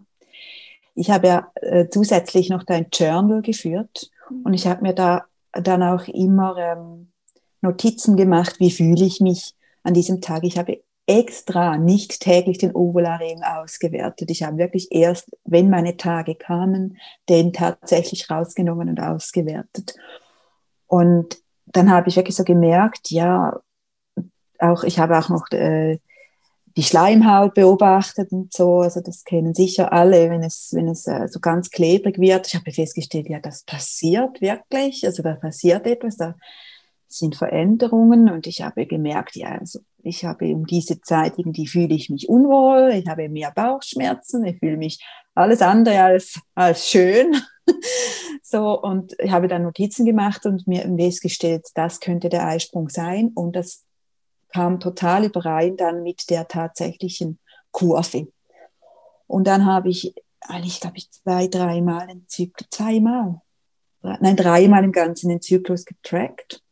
Ich habe ja äh, zusätzlich noch dein Journal geführt mhm. und ich habe mir da dann auch immer ähm, Notizen gemacht, wie fühle ich mich an diesem Tag. Ich habe extra nicht täglich den Ovularium ausgewertet. Ich habe wirklich erst, wenn meine Tage kamen, den tatsächlich rausgenommen und ausgewertet. Und dann habe ich wirklich so gemerkt, ja, auch ich habe auch noch äh, die Schleimhaut beobachtet und so. Also das kennen sicher alle, wenn es, wenn es äh, so ganz klebrig wird. Ich habe festgestellt, ja, das passiert wirklich. Also da passiert etwas. Da sind Veränderungen und ich habe gemerkt, ja, also ich habe um diese Zeit irgendwie fühle ich mich unwohl, ich habe mehr Bauchschmerzen, ich fühle mich alles andere als, als schön. so, und ich habe dann Notizen gemacht und mir festgestellt, das könnte der Eisprung sein und das kam total überein dann mit der tatsächlichen Kurve. Und dann habe ich eigentlich, glaube ich, zwei, dreimal den Zyklus, zweimal, nein, dreimal im Ganzen den Zyklus getrackt.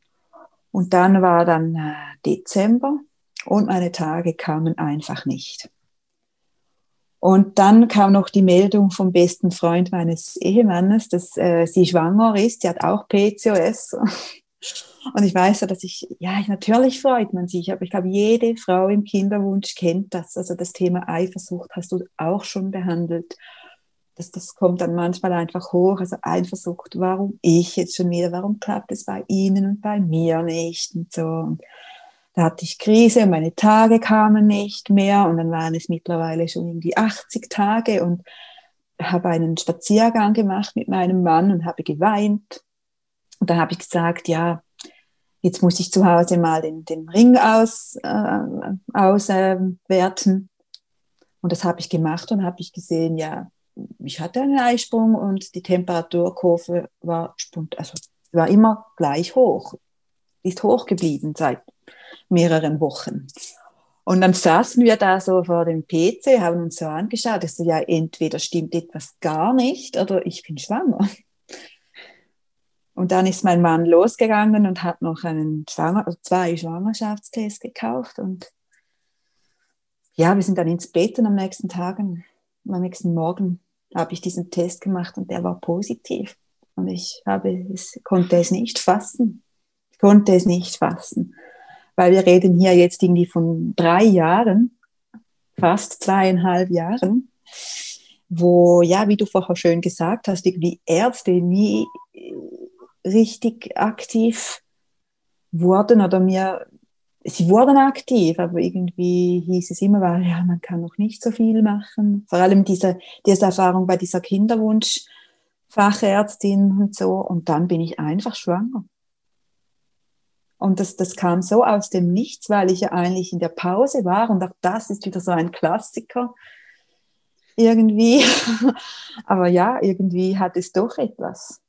Und dann war dann äh, Dezember und meine Tage kamen einfach nicht. Und dann kam noch die Meldung vom besten Freund meines Ehemannes, dass äh, sie schwanger ist. Sie hat auch PCOS. Und ich weiß ja, dass ich, ja, natürlich freut man sich, aber ich glaube, jede Frau im Kinderwunsch kennt das. Also das Thema Eifersucht hast du auch schon behandelt das, das kommt dann manchmal einfach hoch, also Eifersucht, warum ich jetzt schon wieder, warum klappt es bei Ihnen und bei mir nicht und so. Und da hatte ich Krise und meine Tage kamen nicht mehr und dann waren es mittlerweile schon irgendwie 80 Tage und habe einen Spaziergang gemacht mit meinem Mann und habe geweint. Und dann habe ich gesagt, ja, jetzt muss ich zu Hause mal den, den Ring aus, äh, auswerten. und das habe ich gemacht und habe ich gesehen, ja, ich hatte einen Eisprung und die Temperaturkurve war, also war immer gleich hoch. Ist hoch geblieben seit mehreren Wochen. Und dann saßen wir da so vor dem PC, haben uns so angeschaut, dass ja, entweder stimmt etwas gar nicht oder ich bin schwanger. Und dann ist mein Mann losgegangen und hat noch einen Schwanger, also zwei Schwangerschaftstests gekauft und ja, wir sind dann ins Bett und am nächsten Tag, am nächsten Morgen habe ich diesen Test gemacht und der war positiv. Und ich habe es, konnte es nicht fassen. Ich konnte es nicht fassen. weil wir reden hier jetzt irgendwie von drei Jahren, fast zweieinhalb Jahren, wo, ja, wie du vorher schön gesagt hast, irgendwie Ärzte nie richtig aktiv wurden oder mir, sie wurden aktiv, aber irgendwie hieß es immer, weil, ja, man kann noch nicht so viel machen. Vor allem diese, diese Erfahrung bei dieser Kinderwunschfachärztin und so. Und dann bin ich einfach schwanger. Und das, das kam so aus dem Nichts, weil ich ja eigentlich in der Pause war. Und auch das ist wieder so ein Klassiker irgendwie. Aber ja, irgendwie hat es doch etwas.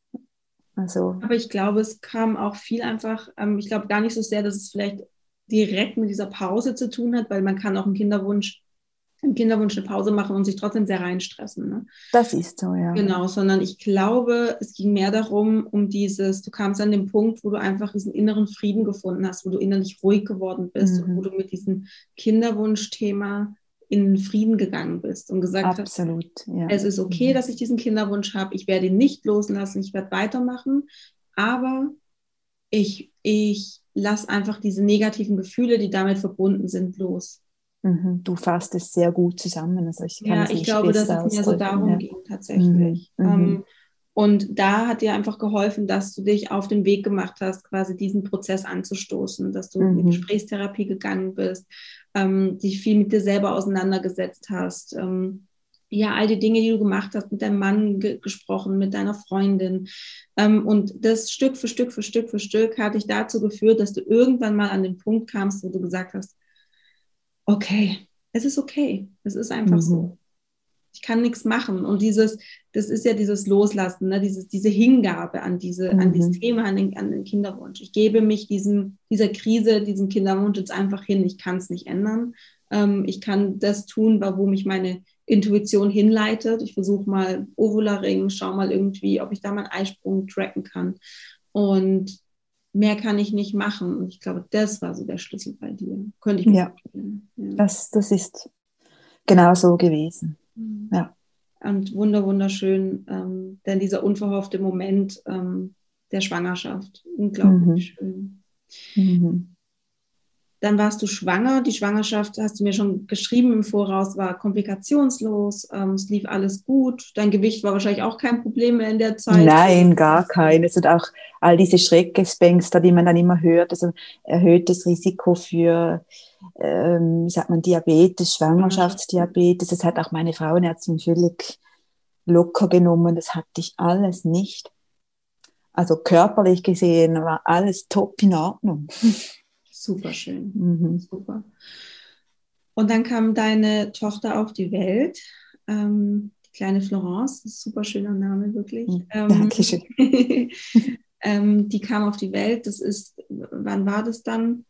Also. Aber ich glaube, es kam auch viel einfach, ähm, ich glaube gar nicht so sehr, dass es vielleicht direkt mit dieser Pause zu tun hat, weil man kann auch einen Kinderwunsch, im Kinderwunsch eine Pause machen und sich trotzdem sehr reinstressen. Ne? Das ist so, ja. Genau, sondern ich glaube, es ging mehr darum, um dieses, du kamst an den Punkt, wo du einfach diesen inneren Frieden gefunden hast, wo du innerlich ruhig geworden bist mhm. und wo du mit diesem Kinderwunschthema in Frieden gegangen bist und gesagt Absolut, hast, ja. es ist okay, mhm. dass ich diesen Kinderwunsch habe, ich werde ihn nicht loslassen, ich werde weitermachen, aber ich, ich lasse einfach diese negativen Gefühle, die damit verbunden sind, los. Mhm. Du fasst es sehr gut zusammen. Also ich ja, ich glaube, dass es mir so darum ja. ging tatsächlich. Mhm. Ähm, mhm. und da hat dir einfach geholfen, dass du dich auf den Weg gemacht hast, quasi diesen Prozess anzustoßen, dass du in die Gesprächstherapie gegangen bist, ähm, dich viel mit dir selber auseinandergesetzt hast. Ähm, ja, all die Dinge, die du gemacht hast, mit deinem Mann ge gesprochen, mit deiner Freundin. Ähm, und das Stück für Stück für Stück für Stück hat dich dazu geführt, dass du irgendwann mal an den Punkt kamst, wo du gesagt hast, okay, es ist okay, es ist einfach mhm. so ich kann nichts machen. Und dieses, das ist ja dieses Loslassen, ne? dieses, diese Hingabe an, diese, mhm. an dieses mhm. Thema, an den, an den Kinderwunsch. Ich gebe mich diesem, dieser Krise, diesem Kinderwunsch jetzt einfach hin. Ich kann es nicht ändern. Ähm, ich kann das tun, wo mich meine Intuition hinleitet. Ich versuche mal Ovularing, schau mal irgendwie, ob ich da mal Eisprung tracken kann. Und mehr kann ich nicht machen. Und ich glaube, das war so der Schlüssel bei dir. Könnte ich mir ja. vorstellen. Ja. Das, das ist genau so gewesen. Mhm. Ja. Und wunder, wunderschön, ähm, denn dieser unverhoffte Moment ähm, der Schwangerschaft, unglaublich mhm. schön. Mhm. Dann warst du schwanger. Die Schwangerschaft, hast du mir schon geschrieben im Voraus, war komplikationslos. Ähm, es lief alles gut. Dein Gewicht war wahrscheinlich auch kein Problem mehr in der Zeit. Nein, gar keines. Und auch all diese Schreckgespenster, die man dann immer hört, also erhöhtes Risiko für ähm, sagt man, Diabetes, Schwangerschaftsdiabetes. Das hat auch meine Frauenärztin völlig locker genommen. Das hatte ich alles nicht. Also körperlich gesehen war alles top in Ordnung. Super schön. Mhm. Super. Und dann kam deine Tochter auf die Welt. Ähm, die kleine Florence, super schöner Name, wirklich. Mhm. Ähm, Dankeschön. ähm, die kam auf die Welt. Das ist, wann war das dann?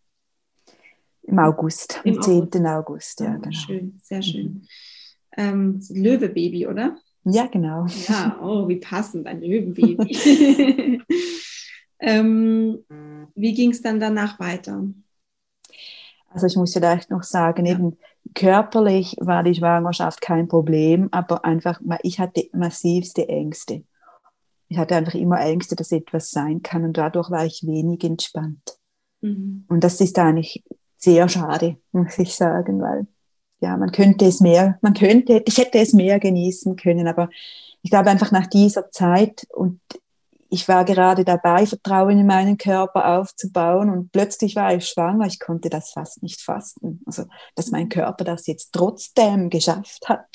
Im August, am 10. August, ja, oh, genau. Schön, sehr schön. Mhm. Löwebaby, oder? Ja, genau. Ja, oh, wie passend, ein Löwenbaby. ähm, wie ging es dann danach weiter? Also ich muss vielleicht noch sagen, ja. eben körperlich war die Schwangerschaft kein Problem, aber einfach, ich hatte massivste Ängste. Ich hatte einfach immer Ängste, dass etwas sein kann und dadurch war ich wenig entspannt. Mhm. Und das ist eigentlich sehr schade, muss ich sagen, weil ja, man könnte es mehr, man könnte, ich hätte es mehr genießen können, aber ich glaube einfach nach dieser Zeit und ich war gerade dabei, Vertrauen in meinen Körper aufzubauen und plötzlich war ich schwanger. Ich konnte das fast nicht fassen. Also, dass mein Körper das jetzt trotzdem geschafft hat.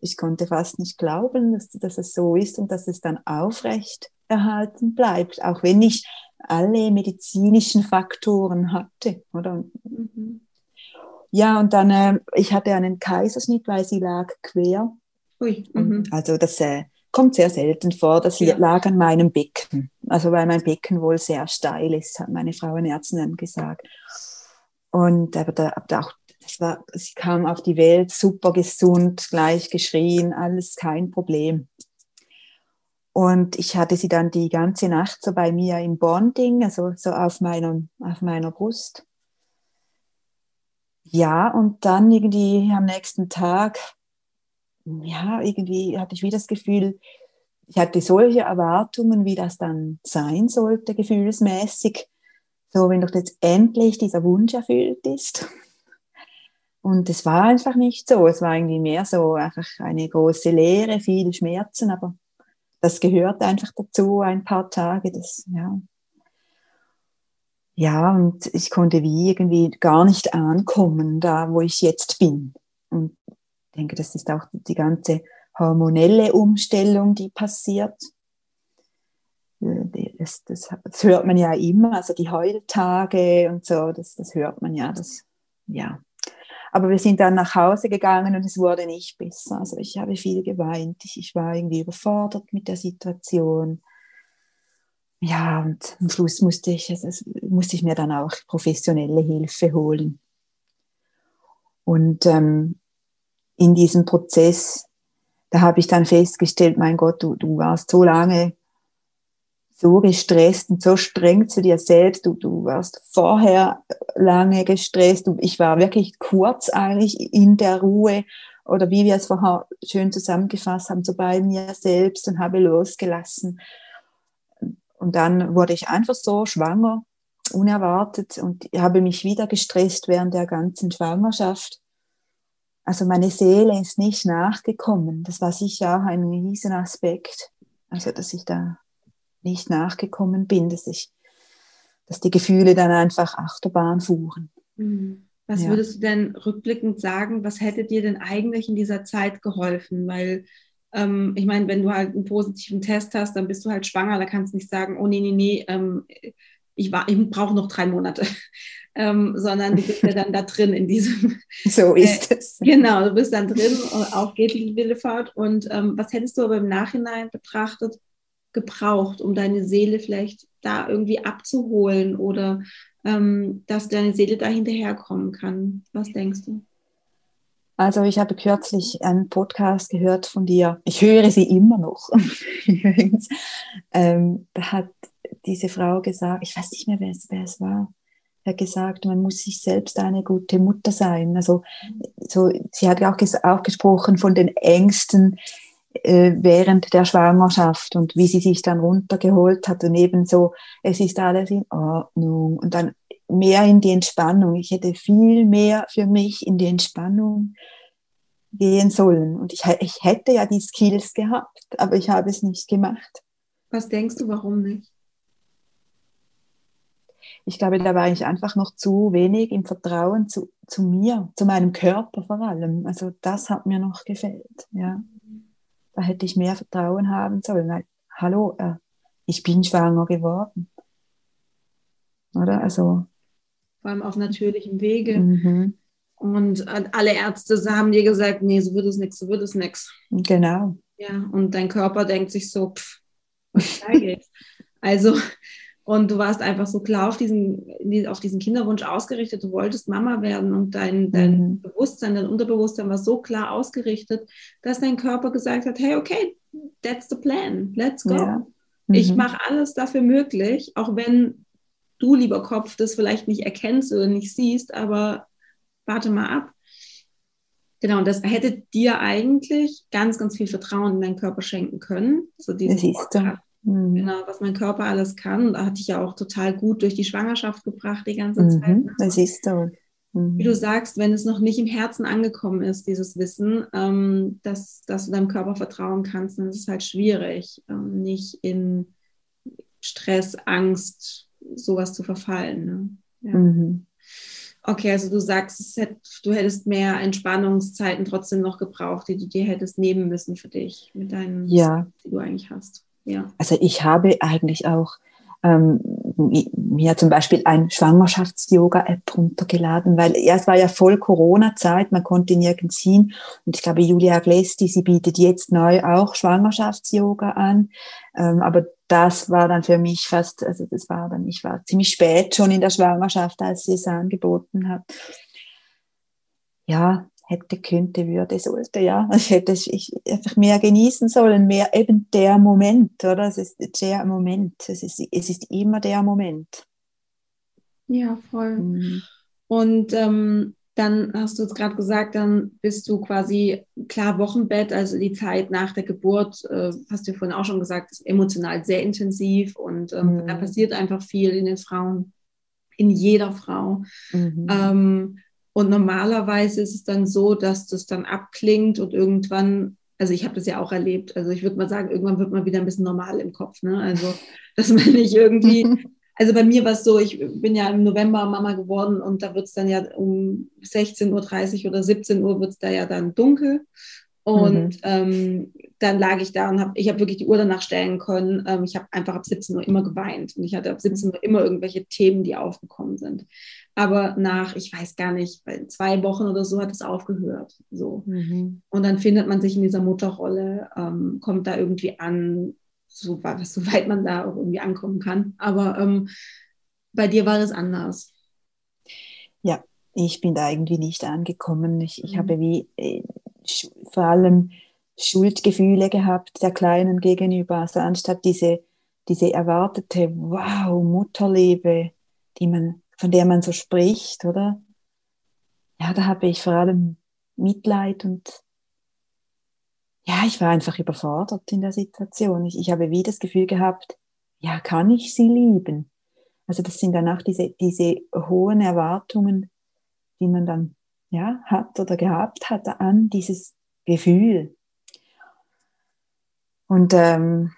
Ich konnte fast nicht glauben, dass, dass es so ist und dass es dann aufrecht erhalten bleibt, auch wenn ich alle medizinischen Faktoren hatte, oder? Mhm. Ja, und dann, äh, ich hatte einen Kaiserschnitt, weil sie lag quer. Ui, mhm. Also das äh, kommt sehr selten vor, dass sie ja. lag an meinem Becken. Also weil mein Becken wohl sehr steil ist, hat meine Frauenärztin dann gesagt. Und aber da, aber auch, das war, sie kam auf die Welt super gesund, gleich geschrien, alles kein Problem. Und ich hatte sie dann die ganze Nacht so bei mir im Bonding, also so auf meiner, auf meiner Brust. Ja, und dann irgendwie am nächsten Tag, ja, irgendwie hatte ich wieder das Gefühl, ich hatte solche Erwartungen, wie das dann sein sollte, gefühlsmäßig. so, wenn doch jetzt endlich dieser Wunsch erfüllt ist. Und es war einfach nicht so. Es war irgendwie mehr so einfach eine große Leere, viele Schmerzen, aber das gehört einfach dazu, ein paar Tage. Das, ja. ja, und ich konnte wie irgendwie gar nicht ankommen, da wo ich jetzt bin. Und ich denke, das ist auch die ganze hormonelle Umstellung, die passiert. Äh, das, das, das, hört man ja immer, also die Heultage und so, das, das hört man ja. Das, ja. Aber wir sind dann nach Hause gegangen und es wurde nicht besser. Also ich habe viel geweint. Ich, ich war irgendwie überfordert mit der Situation. Ja, und am Schluss musste ich, also musste ich mir dann auch professionelle Hilfe holen. Und ähm, in diesem Prozess, da habe ich dann festgestellt, mein Gott, du, du warst so lange so gestresst und so streng zu dir selbst. Du, du warst vorher lange gestresst. Ich war wirklich kurz eigentlich in der Ruhe oder wie wir es vorher schön zusammengefasst haben, so bei mir selbst und habe losgelassen. Und dann wurde ich einfach so schwanger, unerwartet und habe mich wieder gestresst während der ganzen Schwangerschaft. Also meine Seele ist nicht nachgekommen. Das war sicher auch ein riesen Aspekt. Also, dass ich da nicht nachgekommen bin, dass ich, dass die Gefühle dann einfach Achterbahn fuhren. Mhm. Was ja. würdest du denn rückblickend sagen, was hätte dir denn eigentlich in dieser Zeit geholfen? Weil ähm, ich meine, wenn du halt einen positiven Test hast, dann bist du halt schwanger, da kannst du nicht sagen, oh nee, nee, nee, ähm, ich, ich brauche noch drei Monate. Ähm, sondern du bist ja dann da drin in diesem. So ist äh, es. Genau, du bist dann drin, auch geht die Willefahrt. Und ähm, was hättest du aber im Nachhinein betrachtet gebraucht, um deine Seele vielleicht da irgendwie abzuholen oder ähm, dass deine Seele da hinterherkommen kann? Was denkst du? Also ich habe kürzlich einen Podcast gehört von dir. Ich höre sie immer noch. ähm, da hat diese Frau gesagt, ich weiß nicht mehr, wer es, wer es war, hat gesagt, man muss sich selbst eine gute Mutter sein. Also so, sie hat auch, auch gesprochen von den Ängsten, äh, während der Schwangerschaft und wie sie sich dann runtergeholt hat und ebenso, es ist alles in Ordnung und dann mehr in die Entspannung. Ich hätte viel mehr für mich in die Entspannung gehen sollen und ich, ich hätte ja die Skills gehabt, aber ich habe es nicht gemacht. Was denkst du, warum nicht? Ich glaube, da war ich einfach noch zu wenig im Vertrauen zu, zu mir, zu meinem Körper vor allem. Also das hat mir noch gefehlt, ja da hätte ich mehr Vertrauen haben sollen. Weil, hallo, äh, ich bin schwanger geworden. Oder? Also. Vor allem auf natürlichem Wege. Mhm. Und alle Ärzte haben dir gesagt, nee, so wird es nichts, so wird es nichts. Genau. Ja, und dein Körper denkt sich so, pff, was geht's? also, und du warst einfach so klar auf diesen, auf diesen Kinderwunsch ausgerichtet. Du wolltest Mama werden und dein, dein mhm. Bewusstsein, dein Unterbewusstsein war so klar ausgerichtet, dass dein Körper gesagt hat, hey, okay, that's the plan, let's go. Ja. Mhm. Ich mache alles dafür möglich, auch wenn du, lieber Kopf, das vielleicht nicht erkennst oder nicht siehst, aber warte mal ab. Genau, und das hätte dir eigentlich ganz, ganz viel Vertrauen in deinen Körper schenken können. So diese Siehst du. Mhm. Genau, was mein Körper alles kann. Da hatte ich ja auch total gut durch die Schwangerschaft gebracht, die ganze mhm, Zeit. Das siehst du. Mhm. Wie du sagst, wenn es noch nicht im Herzen angekommen ist, dieses Wissen, ähm, dass, dass du deinem Körper vertrauen kannst, dann ist es halt schwierig, ähm, nicht in Stress, Angst, sowas zu verfallen. Ne? Ja. Mhm. Okay, also du sagst, hätte, du hättest mehr Entspannungszeiten trotzdem noch gebraucht, die du dir hättest nehmen müssen für dich, mit deinen, ja. die du eigentlich hast. Ja. Also ich habe eigentlich auch ähm, mir zum Beispiel ein Schwangerschafts-Yoga-App runtergeladen, weil ja, es war ja voll Corona-Zeit, man konnte nirgends hin. Und ich glaube, Julia Glesti, sie bietet jetzt neu auch Schwangerschafts-Yoga an. Ähm, aber das war dann für mich fast, also das war dann, ich war ziemlich spät schon in der Schwangerschaft, als sie es angeboten hat. Ja, hätte, könnte, würde, sollte, ja. Ich hätte ich einfach mehr genießen sollen, mehr eben der Moment, oder? Es ist der Moment. Es ist, es ist immer der Moment. Ja, voll. Mhm. Und ähm, dann hast du jetzt gerade gesagt, dann bist du quasi klar Wochenbett, also die Zeit nach der Geburt, äh, hast du vorhin auch schon gesagt, ist emotional sehr intensiv und ähm, mhm. da passiert einfach viel in den Frauen. in jeder Frau. Mhm. Ähm, und normalerweise ist es dann so, dass das dann abklingt und irgendwann, also ich habe das ja auch erlebt, also ich würde mal sagen, irgendwann wird man wieder ein bisschen normal im Kopf. Ne? Also, dass man nicht irgendwie, also bei mir war es so, ich bin ja im November Mama geworden und da wird es dann ja um 16.30 Uhr oder 17 Uhr wird es da ja dann dunkel. Und mhm. ähm, dann lag ich da und habe, ich habe wirklich die Uhr danach stellen können. Ähm, ich habe einfach ab 17 Uhr immer geweint und ich hatte ab 17 Uhr immer irgendwelche Themen, die aufgekommen sind. Aber nach, ich weiß gar nicht, zwei Wochen oder so hat es aufgehört. So. Mhm. Und dann findet man sich in dieser Mutterrolle, ähm, kommt da irgendwie an, so, weit man da auch irgendwie ankommen kann. Aber ähm, bei dir war das anders. Ja, ich bin da irgendwie nicht angekommen. Ich, ich mhm. habe wie äh, vor allem Schuldgefühle gehabt der Kleinen gegenüber. Also anstatt diese, diese erwartete, wow, Mutterliebe, die man, von der man so spricht, oder? Ja, da habe ich vor allem Mitleid und ja, ich war einfach überfordert in der Situation. Ich, ich habe wie das Gefühl gehabt, ja, kann ich sie lieben? Also das sind danach diese, diese hohen Erwartungen, die man dann ja, hat oder gehabt hat an dieses Gefühl. Und ähm,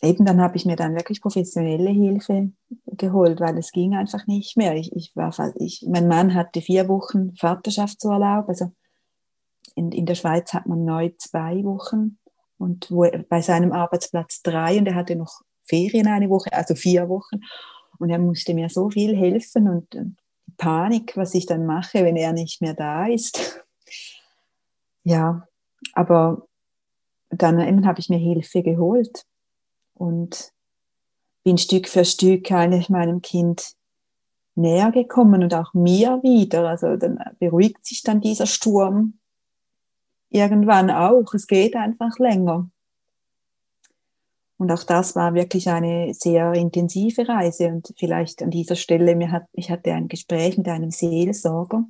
eben dann habe ich mir dann wirklich professionelle Hilfe geholt, weil es ging einfach nicht mehr. Ich, ich war, ich, mein Mann hatte vier Wochen Vaterschaftsurlaub, also in, in der Schweiz hat man neu zwei Wochen und wo, bei seinem Arbeitsplatz drei und er hatte noch Ferien eine Woche, also vier Wochen. Und er musste mir so viel helfen und, und Panik, was ich dann mache, wenn er nicht mehr da ist. Ja, aber dann habe ich mir Hilfe geholt und bin Stück für Stück eigentlich meinem Kind näher gekommen und auch mir wieder. Also dann beruhigt sich dann dieser Sturm irgendwann auch. Es geht einfach länger. Und auch das war wirklich eine sehr intensive Reise. Und vielleicht an dieser Stelle, mir hat, ich hatte ein Gespräch mit einem Seelsorger.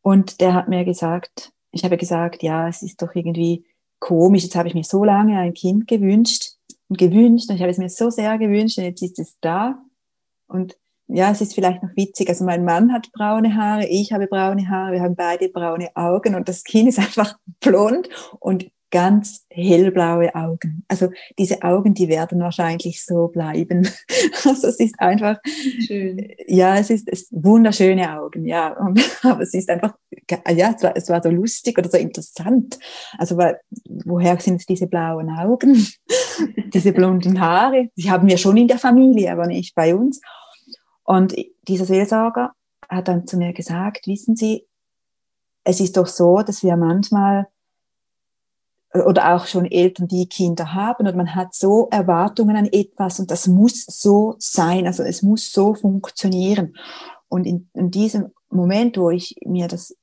Und der hat mir gesagt, ich habe gesagt, ja, es ist doch irgendwie komisch. Jetzt habe ich mir so lange ein Kind gewünscht und gewünscht. Und ich habe es mir so sehr gewünscht und jetzt ist es da. Und ja, es ist vielleicht noch witzig. Also mein Mann hat braune Haare, ich habe braune Haare, wir haben beide braune Augen und das Kind ist einfach blond und ganz hellblaue Augen. Also diese Augen, die werden wahrscheinlich so bleiben. Also es ist einfach, Schön. ja, es ist, es wunderschöne Augen, ja. Und, aber es ist einfach, ja, es war, es war so lustig oder so interessant. Also weil, woher sind diese blauen Augen, diese blonden Haare? Die haben wir schon in der Familie, aber nicht bei uns. Und dieser Seelsorger hat dann zu mir gesagt, wissen Sie, es ist doch so, dass wir manchmal oder auch schon Eltern, die Kinder haben und man hat so Erwartungen an etwas und das muss so sein, also es muss so funktionieren. Und in, in diesem Moment, wo ich mir das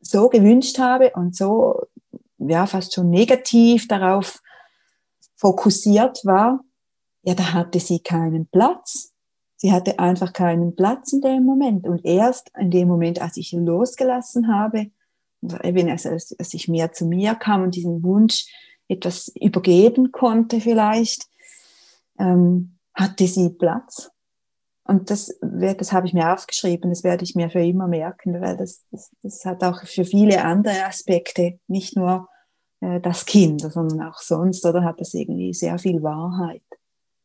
so gewünscht habe und so, ja, fast schon negativ darauf fokussiert war, ja, da hatte sie keinen Platz. Sie hatte einfach keinen Platz in dem Moment. Und erst in dem Moment, als ich losgelassen habe, eben als, als, ich mehr zu mir kam und diesen Wunsch etwas übergeben konnte vielleicht, ähm, hatte sie Platz. Und das, das habe ich mir aufgeschrieben, das werde ich mir für immer merken, weil das, das, das hat auch für viele andere Aspekte, nicht nur äh, das Kind, sondern auch sonst, oder hat das irgendwie sehr viel Wahrheit.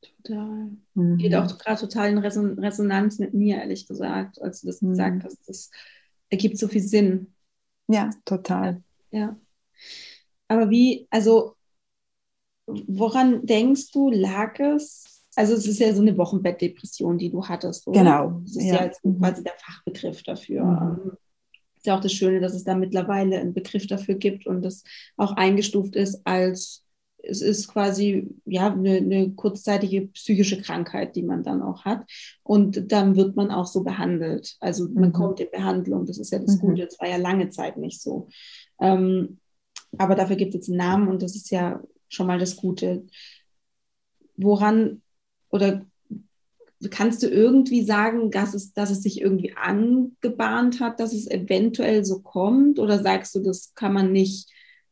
Total. Mhm. Geht auch gerade total in Resonanz mit mir, ehrlich gesagt, als du das mhm. gesagt hast. Das ergibt so viel Sinn. Ja, total. Ja. Aber wie, also, woran denkst du, lag es? Also, es ist ja so eine Wochenbettdepression, die du hattest. Oder? Genau. Das ist ja, ja mhm. quasi der Fachbegriff dafür. Mhm. Ist ja auch das Schöne, dass es da mittlerweile einen Begriff dafür gibt und das auch eingestuft ist als es ist quasi ja eine, eine, kurzzeitige psychische Krankheit, die man dann auch hat. Und dann wird man auch so behandelt. Also man mhm. kommt in Behandlung. Das ist ja das mhm. Gute. Das war ja lange Zeit nicht so. Ähm, aber dafür gibt es jetzt einen Namen und das ist ja schon mal das Gute. Woran oder kannst du irgendwie sagen, dass es, dass es sich irgendwie angebahnt hat, dass es eventuell so kommt? Oder sagst du, das kann man nicht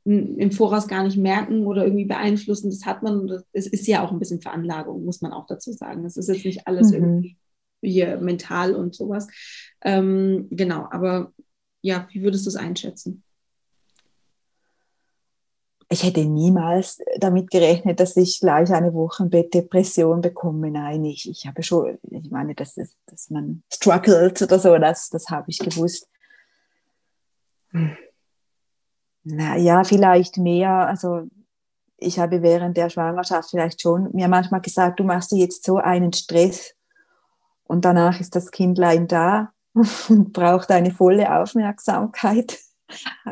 im Voraus gar nicht merken oder irgendwie beeinflussen. Das hat man, es ist ja auch ein bisschen Veranlagung, muss man auch dazu sagen. Es ist jetzt nicht alles mhm. irgendwie hier mental und sowas. Ähm, genau, aber ja, wie würdest du es einschätzen? ich hätte niemals damit gerechnet, dass ich gleich eine Wochenbettdepression bekomme. Nein, ich, ich habe schon, ich meine, dass, dass man struggelt oder so, das, das habe ich gewusst. Naja, vielleicht mehr. Also ich habe während der Schwangerschaft vielleicht schon mir manchmal gesagt, du machst dir jetzt so einen Stress und danach ist das Kindlein da und braucht eine volle Aufmerksamkeit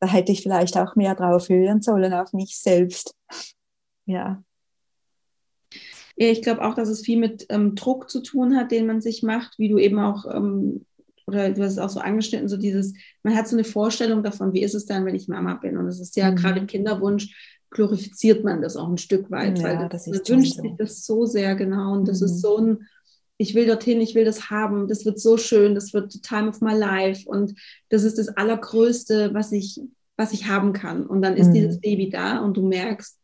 da hätte ich vielleicht auch mehr drauf hören sollen, auf mich selbst. Ja. Ich glaube auch, dass es viel mit ähm, Druck zu tun hat, den man sich macht, wie du eben auch, ähm, oder du hast es auch so angeschnitten, so dieses, man hat so eine Vorstellung davon, wie ist es dann, wenn ich Mama bin. Und es ist ja mhm. gerade im Kinderwunsch, glorifiziert man das auch ein Stück weit, ja, weil das, man wünscht so. sich das so sehr genau. Und das mhm. ist so ein, ich will dorthin, ich will das haben, das wird so schön, das wird the time of my life und das ist das Allergrößte, was ich, was ich haben kann. Und dann ist mhm. dieses Baby da und du merkst,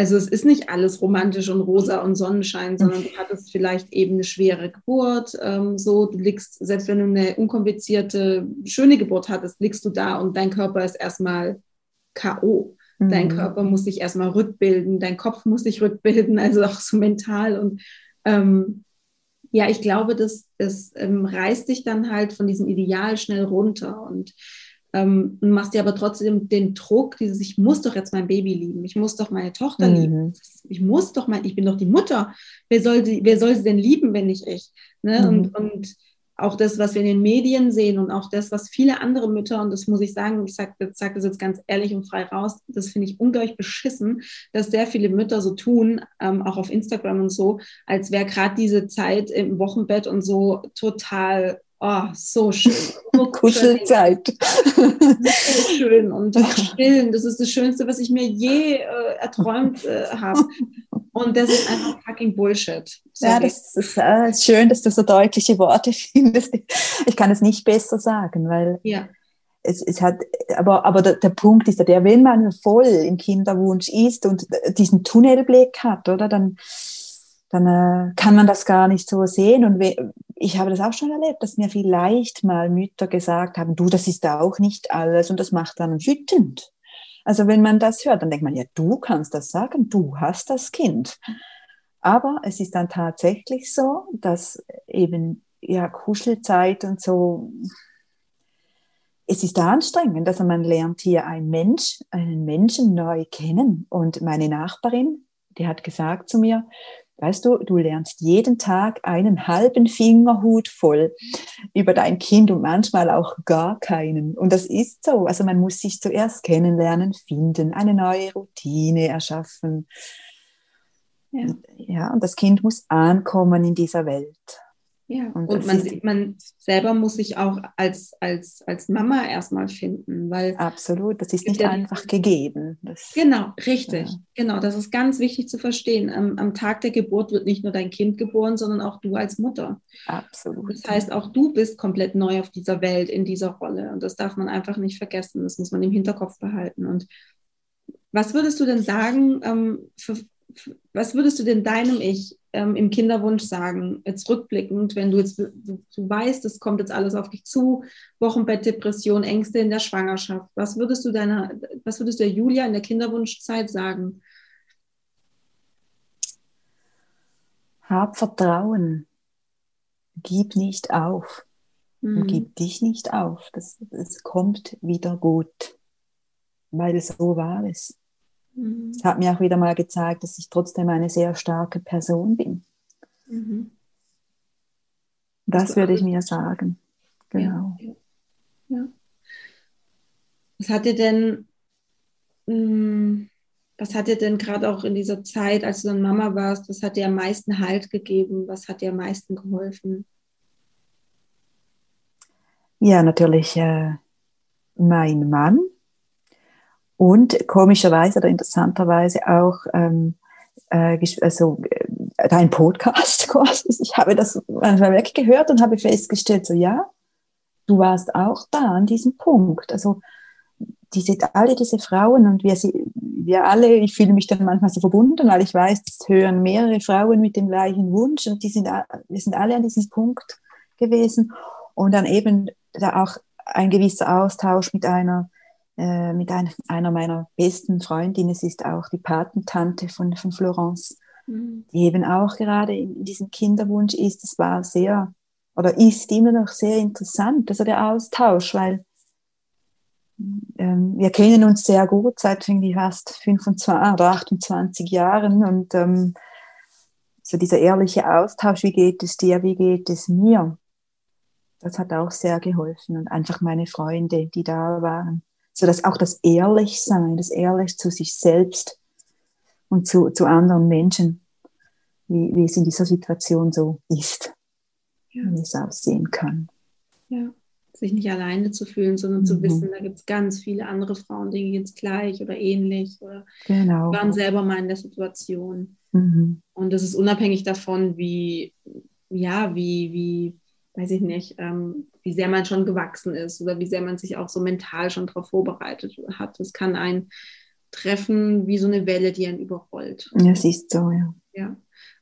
also es ist nicht alles romantisch und rosa und Sonnenschein, sondern du hattest vielleicht eben eine schwere Geburt. Ähm, so, du liegst, selbst wenn du eine unkomplizierte, schöne Geburt hattest, liegst du da und dein Körper ist erstmal K.O. Dein mhm. Körper muss sich erstmal rückbilden, dein Kopf muss sich rückbilden, also auch so mental. Und ähm, ja, ich glaube, das, das ähm, reißt dich dann halt von diesem Ideal schnell runter und ähm, machst dir aber trotzdem den Druck, dieses, ich muss doch jetzt mein Baby lieben, ich muss doch meine Tochter mhm. lieben, ich muss doch mein, ich bin doch die Mutter, wer soll sie, wer soll sie denn lieben, wenn nicht ich? Ne? Mhm. Und, und auch das, was wir in den Medien sehen und auch das, was viele andere Mütter, und das muss ich sagen, ich sage sag das jetzt ganz ehrlich und frei raus, das finde ich unglaublich beschissen, dass sehr viele Mütter so tun, ähm, auch auf Instagram und so, als wäre gerade diese Zeit im Wochenbett und so total Oh, so schön. So Kuschelzeit. So schön und auch stillen. Das ist das Schönste, was ich mir je äh, erträumt äh, habe. Und das ist einfach fucking Bullshit. Sorry. Ja, das ist äh, schön, dass du so deutliche Worte findest. Ich kann es nicht besser sagen, weil ja. es, es hat, aber, aber der, der Punkt ist ja der, wenn man voll im Kinderwunsch ist und diesen Tunnelblick hat, oder, dann, dann äh, kann man das gar nicht so sehen. Und ich habe das auch schon erlebt, dass mir vielleicht mal Mütter gesagt haben, du, das ist auch nicht alles und das macht dann wütend. Also wenn man das hört, dann denkt man, ja, du kannst das sagen, du hast das Kind. Aber es ist dann tatsächlich so, dass eben ja Kuschelzeit und so, es ist anstrengend. Also man lernt hier einen Mensch, einen Menschen neu kennen. Und meine Nachbarin, die hat gesagt zu mir, Weißt du, du lernst jeden Tag einen halben Fingerhut voll über dein Kind und manchmal auch gar keinen. Und das ist so. Also man muss sich zuerst kennenlernen, finden, eine neue Routine erschaffen. Ja, ja und das Kind muss ankommen in dieser Welt. Ja, und, und man, man selber muss sich auch als, als, als Mama erstmal finden, weil. Absolut, das ist nicht ja einfach gegeben. Das, genau, richtig. Ja. Genau, das ist ganz wichtig zu verstehen. Am, am, Tag der Geburt wird nicht nur dein Kind geboren, sondern auch du als Mutter. Absolut. Das heißt, auch du bist komplett neu auf dieser Welt, in dieser Rolle. Und das darf man einfach nicht vergessen. Das muss man im Hinterkopf behalten. Und was würdest du denn sagen, ähm, für, für, was würdest du denn deinem Ich ähm, im Kinderwunsch sagen, jetzt rückblickend, wenn du jetzt du, du weißt, es kommt jetzt alles auf dich zu, Wochenbettdepression, Ängste in der Schwangerschaft, was würdest du deiner, was würdest du der Julia in der Kinderwunschzeit sagen? Hab Vertrauen. Gib nicht auf. Mhm. Und gib dich nicht auf. Das, das kommt wieder gut. Weil es so war es. Mhm. Es hat mir auch wieder mal gezeigt, dass ich trotzdem eine sehr starke Person bin. Mhm. Das würde ich mir sagen. Genau. Ja, ja. Was hat dir denn, hm, was hat dir denn gerade auch in dieser Zeit, als du dann Mama warst, was hat dir am meisten Halt gegeben? Was hat dir am meisten geholfen? Ja, natürlich äh, mein Mann, und komischerweise oder interessanterweise auch ähm, äh, also äh, dein Podcast quasi. Ich habe das manchmal wirklich gehört und habe festgestellt, so ja, du warst auch da an diesem Punkt. Also diese, alle diese Frauen und wir, wir alle, ich fühle mich dann manchmal so verbunden, weil ich weiß, es hören mehrere Frauen mit dem gleichen Wunsch und die sind, wir sind alle an diesem Punkt gewesen und dann eben da auch ein gewisser Austausch mit einer äh, mit ein, einer meiner besten Freundinnen, es ist auch die Patentante von, von Florence, mhm. die eben auch gerade in, diesem Kinderwunsch ist. Es war sehr oder ist immer noch sehr interessant, also der Austausch, weil ähm, wir kennen uns sehr gut seit irgendwie fast 25 oder 28 Jahren und ähm, so dieser ehrliche Austausch, wie geht es dir, wie geht es mir, das hat auch sehr geholfen und einfach meine Freunde, die da waren, so dass auch das Ehrlichsein, das Ehrlich zu sich selbst und zu, zu anderen Menschen, wie, wie es in dieser Situation so ist, ja. wie es aussehen kann. Ja sich nicht alleine zu fühlen, sondern mhm. zu wissen, da gibt es ganz viele andere Frauen, denen geht es gleich oder ähnlich oder genau. waren selber mal in der Situation. Mhm. Und das ist unabhängig davon, wie, ja, wie, wie, weiß ich nicht, ähm, wie sehr man schon gewachsen ist oder wie sehr man sich auch so mental schon darauf vorbereitet hat. Es kann ein treffen wie so eine Welle, die einen überrollt. Ja, siehst so, ja. Ja.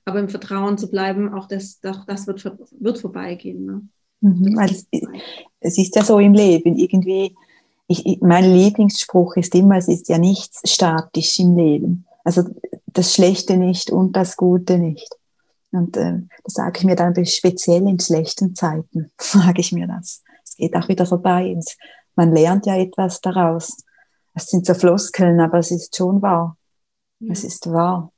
Aber im Vertrauen zu bleiben, auch das, auch das wird, wird vorbeigehen. Ne? Mhm, weil es, es, ist ja so im Leben, irgendwie, ich, mein Lieblingsspruch ist immer, es ist ja nichts statisch im Leben. Also das Schlechte nicht und das Gute nicht. Und äh, das sage ich mir dann speziell in schlechten Zeiten, sage ich mir das. Es geht auch wieder vorbei. Man lernt ja etwas daraus. Es sind so Floskeln, aber es ist schon wahr. Ja. Es ist wahr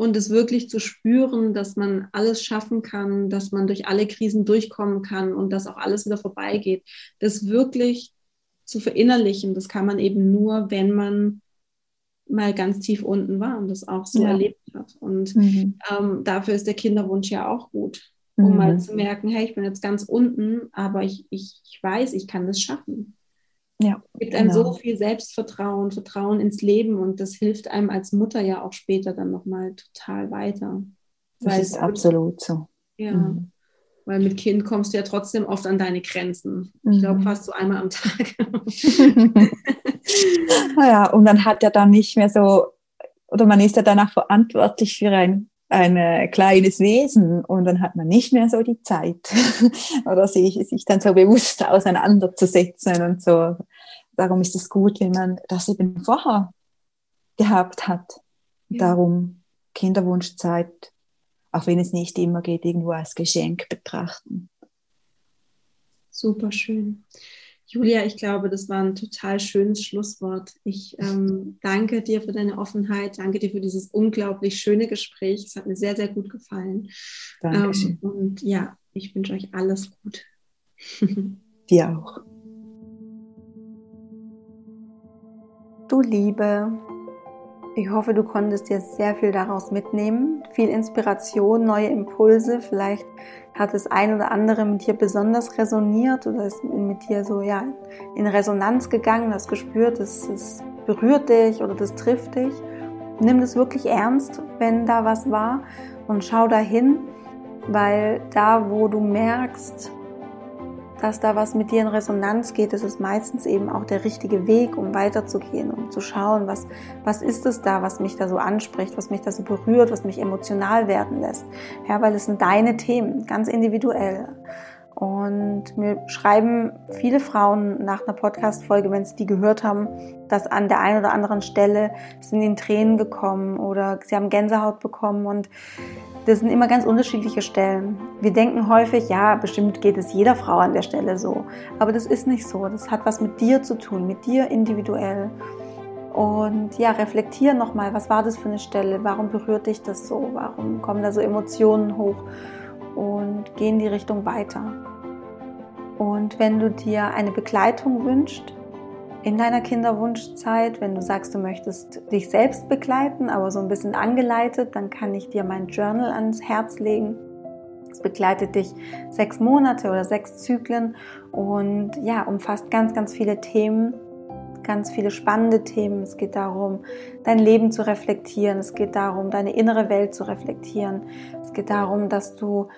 und es wirklich zu spüren, dass man alles schaffen kann, dass man durch alle Krisen durchkommen kann und dass auch alles wieder vorbeigeht. Das wirklich zu verinnerlichen, das kann man eben nur, wenn man mal ganz tief unten war und das auch so ja. erlebt hat. Und mhm. ähm, dafür ist der Kinderwunsch ja auch gut, um mhm. mal zu merken, hey, ich bin jetzt ganz unten, aber ich, ich, ich weiß, ich kann das schaffen. Ja, gibt einem genau. so viel Selbstvertrauen, Vertrauen ins Leben und das hilft einem als Mutter ja auch später dann nochmal total weiter. Das weil ist absolut so. Ja, mhm. Weil mit Kind kommst du ja trotzdem oft an deine Grenzen. Ich mhm. glaube fast so einmal am Tag. naja, und dann hat er dann nicht mehr so, oder man ist ja danach verantwortlich für ein ein äh, kleines Wesen und dann hat man nicht mehr so die Zeit oder sich, sich dann so bewusst auseinanderzusetzen und so. Darum ist es gut, wenn man das eben vorher gehabt hat. Ja. Darum Kinderwunschzeit, auch wenn es nicht immer geht, irgendwo als Geschenk betrachten. Super schön. Julia, ich glaube, das war ein total schönes Schlusswort. Ich ähm, danke dir für deine Offenheit, danke dir für dieses unglaublich schöne Gespräch. Es hat mir sehr, sehr gut gefallen. Dankeschön. Ähm, und ja, ich wünsche euch alles gut. dir auch. Du Liebe, ich hoffe, du konntest dir sehr viel daraus mitnehmen, viel Inspiration, neue Impulse. Vielleicht hat das ein oder andere mit dir besonders resoniert oder ist mit dir so ja in Resonanz gegangen, hast gespürt, es, es berührt dich oder das trifft dich. Nimm das wirklich ernst, wenn da was war und schau dahin, weil da, wo du merkst, dass da was mit dir in Resonanz geht, ist es meistens eben auch der richtige Weg, um weiterzugehen, um zu schauen, was, was ist es da, was mich da so anspricht, was mich da so berührt, was mich emotional werden lässt. Ja, weil es sind deine Themen, ganz individuell. Und mir schreiben viele Frauen nach einer Podcast-Folge, wenn sie die gehört haben, dass an der einen oder anderen Stelle sind ihnen Tränen gekommen oder sie haben Gänsehaut bekommen und das sind immer ganz unterschiedliche Stellen. Wir denken häufig, ja, bestimmt geht es jeder Frau an der Stelle so. Aber das ist nicht so. Das hat was mit dir zu tun, mit dir individuell. Und ja, reflektier nochmal, was war das für eine Stelle? Warum berührt dich das so? Warum kommen da so Emotionen hoch? Und geh in die Richtung weiter. Und wenn du dir eine Begleitung wünschst, in deiner Kinderwunschzeit, wenn du sagst, du möchtest dich selbst begleiten, aber so ein bisschen angeleitet, dann kann ich dir mein Journal ans Herz legen. Es begleitet dich sechs Monate oder sechs Zyklen und ja, umfasst ganz, ganz viele Themen, ganz viele spannende Themen. Es geht darum, dein Leben zu reflektieren. Es geht darum, deine innere Welt zu reflektieren. Es geht darum, dass du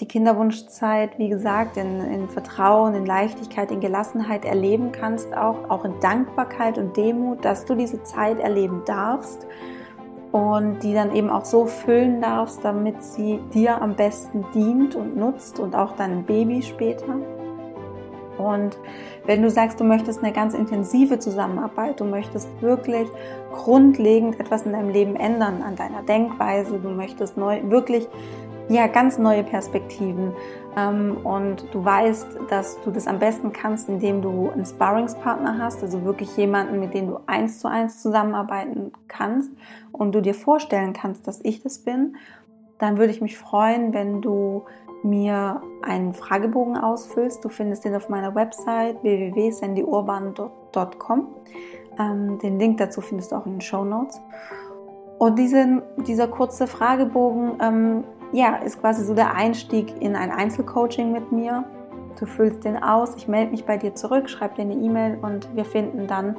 die Kinderwunschzeit, wie gesagt, in, in, Vertrauen, in Leichtigkeit, in Gelassenheit erleben kannst, auch, auch in Dankbarkeit und Demut, dass du diese Zeit erleben darfst und die dann eben auch so füllen darfst, damit sie dir am besten dient und nutzt und auch deinem Baby später. Und wenn du sagst, du möchtest eine ganz intensive Zusammenarbeit, du möchtest wirklich grundlegend etwas in deinem Leben ändern, an deiner Denkweise, du möchtest neu, wirklich ja, ganz neue Perspektiven. Ähm, und du weißt, dass du das am besten kannst, indem du einen Sparringspartner hast, also wirklich jemanden, mit dem du eins zu eins zusammenarbeiten kannst und du dir vorstellen kannst, dass ich das bin. Dann würde ich mich freuen, wenn du mir einen Fragebogen ausfüllst. Du findest den auf meiner Website www.sandyurban.com. Ähm, den Link dazu findest du auch in den Show Notes. Und diesen, dieser kurze Fragebogen ähm, ja, ist quasi so der Einstieg in ein Einzelcoaching mit mir. Du füllst den aus, ich melde mich bei dir zurück, schreibe dir eine E-Mail und wir finden dann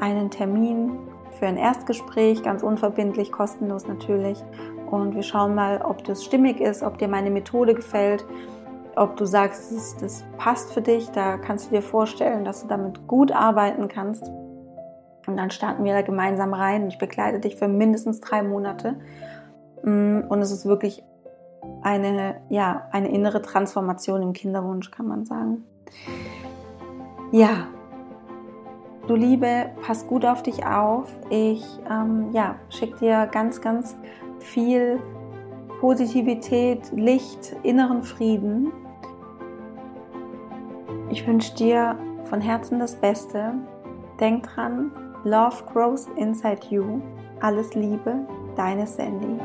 einen Termin für ein Erstgespräch, ganz unverbindlich, kostenlos natürlich. Und wir schauen mal, ob das stimmig ist, ob dir meine Methode gefällt, ob du sagst, das, das passt für dich, da kannst du dir vorstellen, dass du damit gut arbeiten kannst. Und dann starten wir da gemeinsam rein. Ich begleite dich für mindestens drei Monate. Mm, und es ist wirklich eine, ja, eine innere Transformation im Kinderwunsch, kann man sagen. Ja, du Liebe, pass gut auf dich auf. Ich ähm, ja, schicke dir ganz, ganz viel Positivität, Licht, inneren Frieden. Ich wünsche dir von Herzen das Beste. Denk dran, Love grows inside you. Alles Liebe, deine Sandy.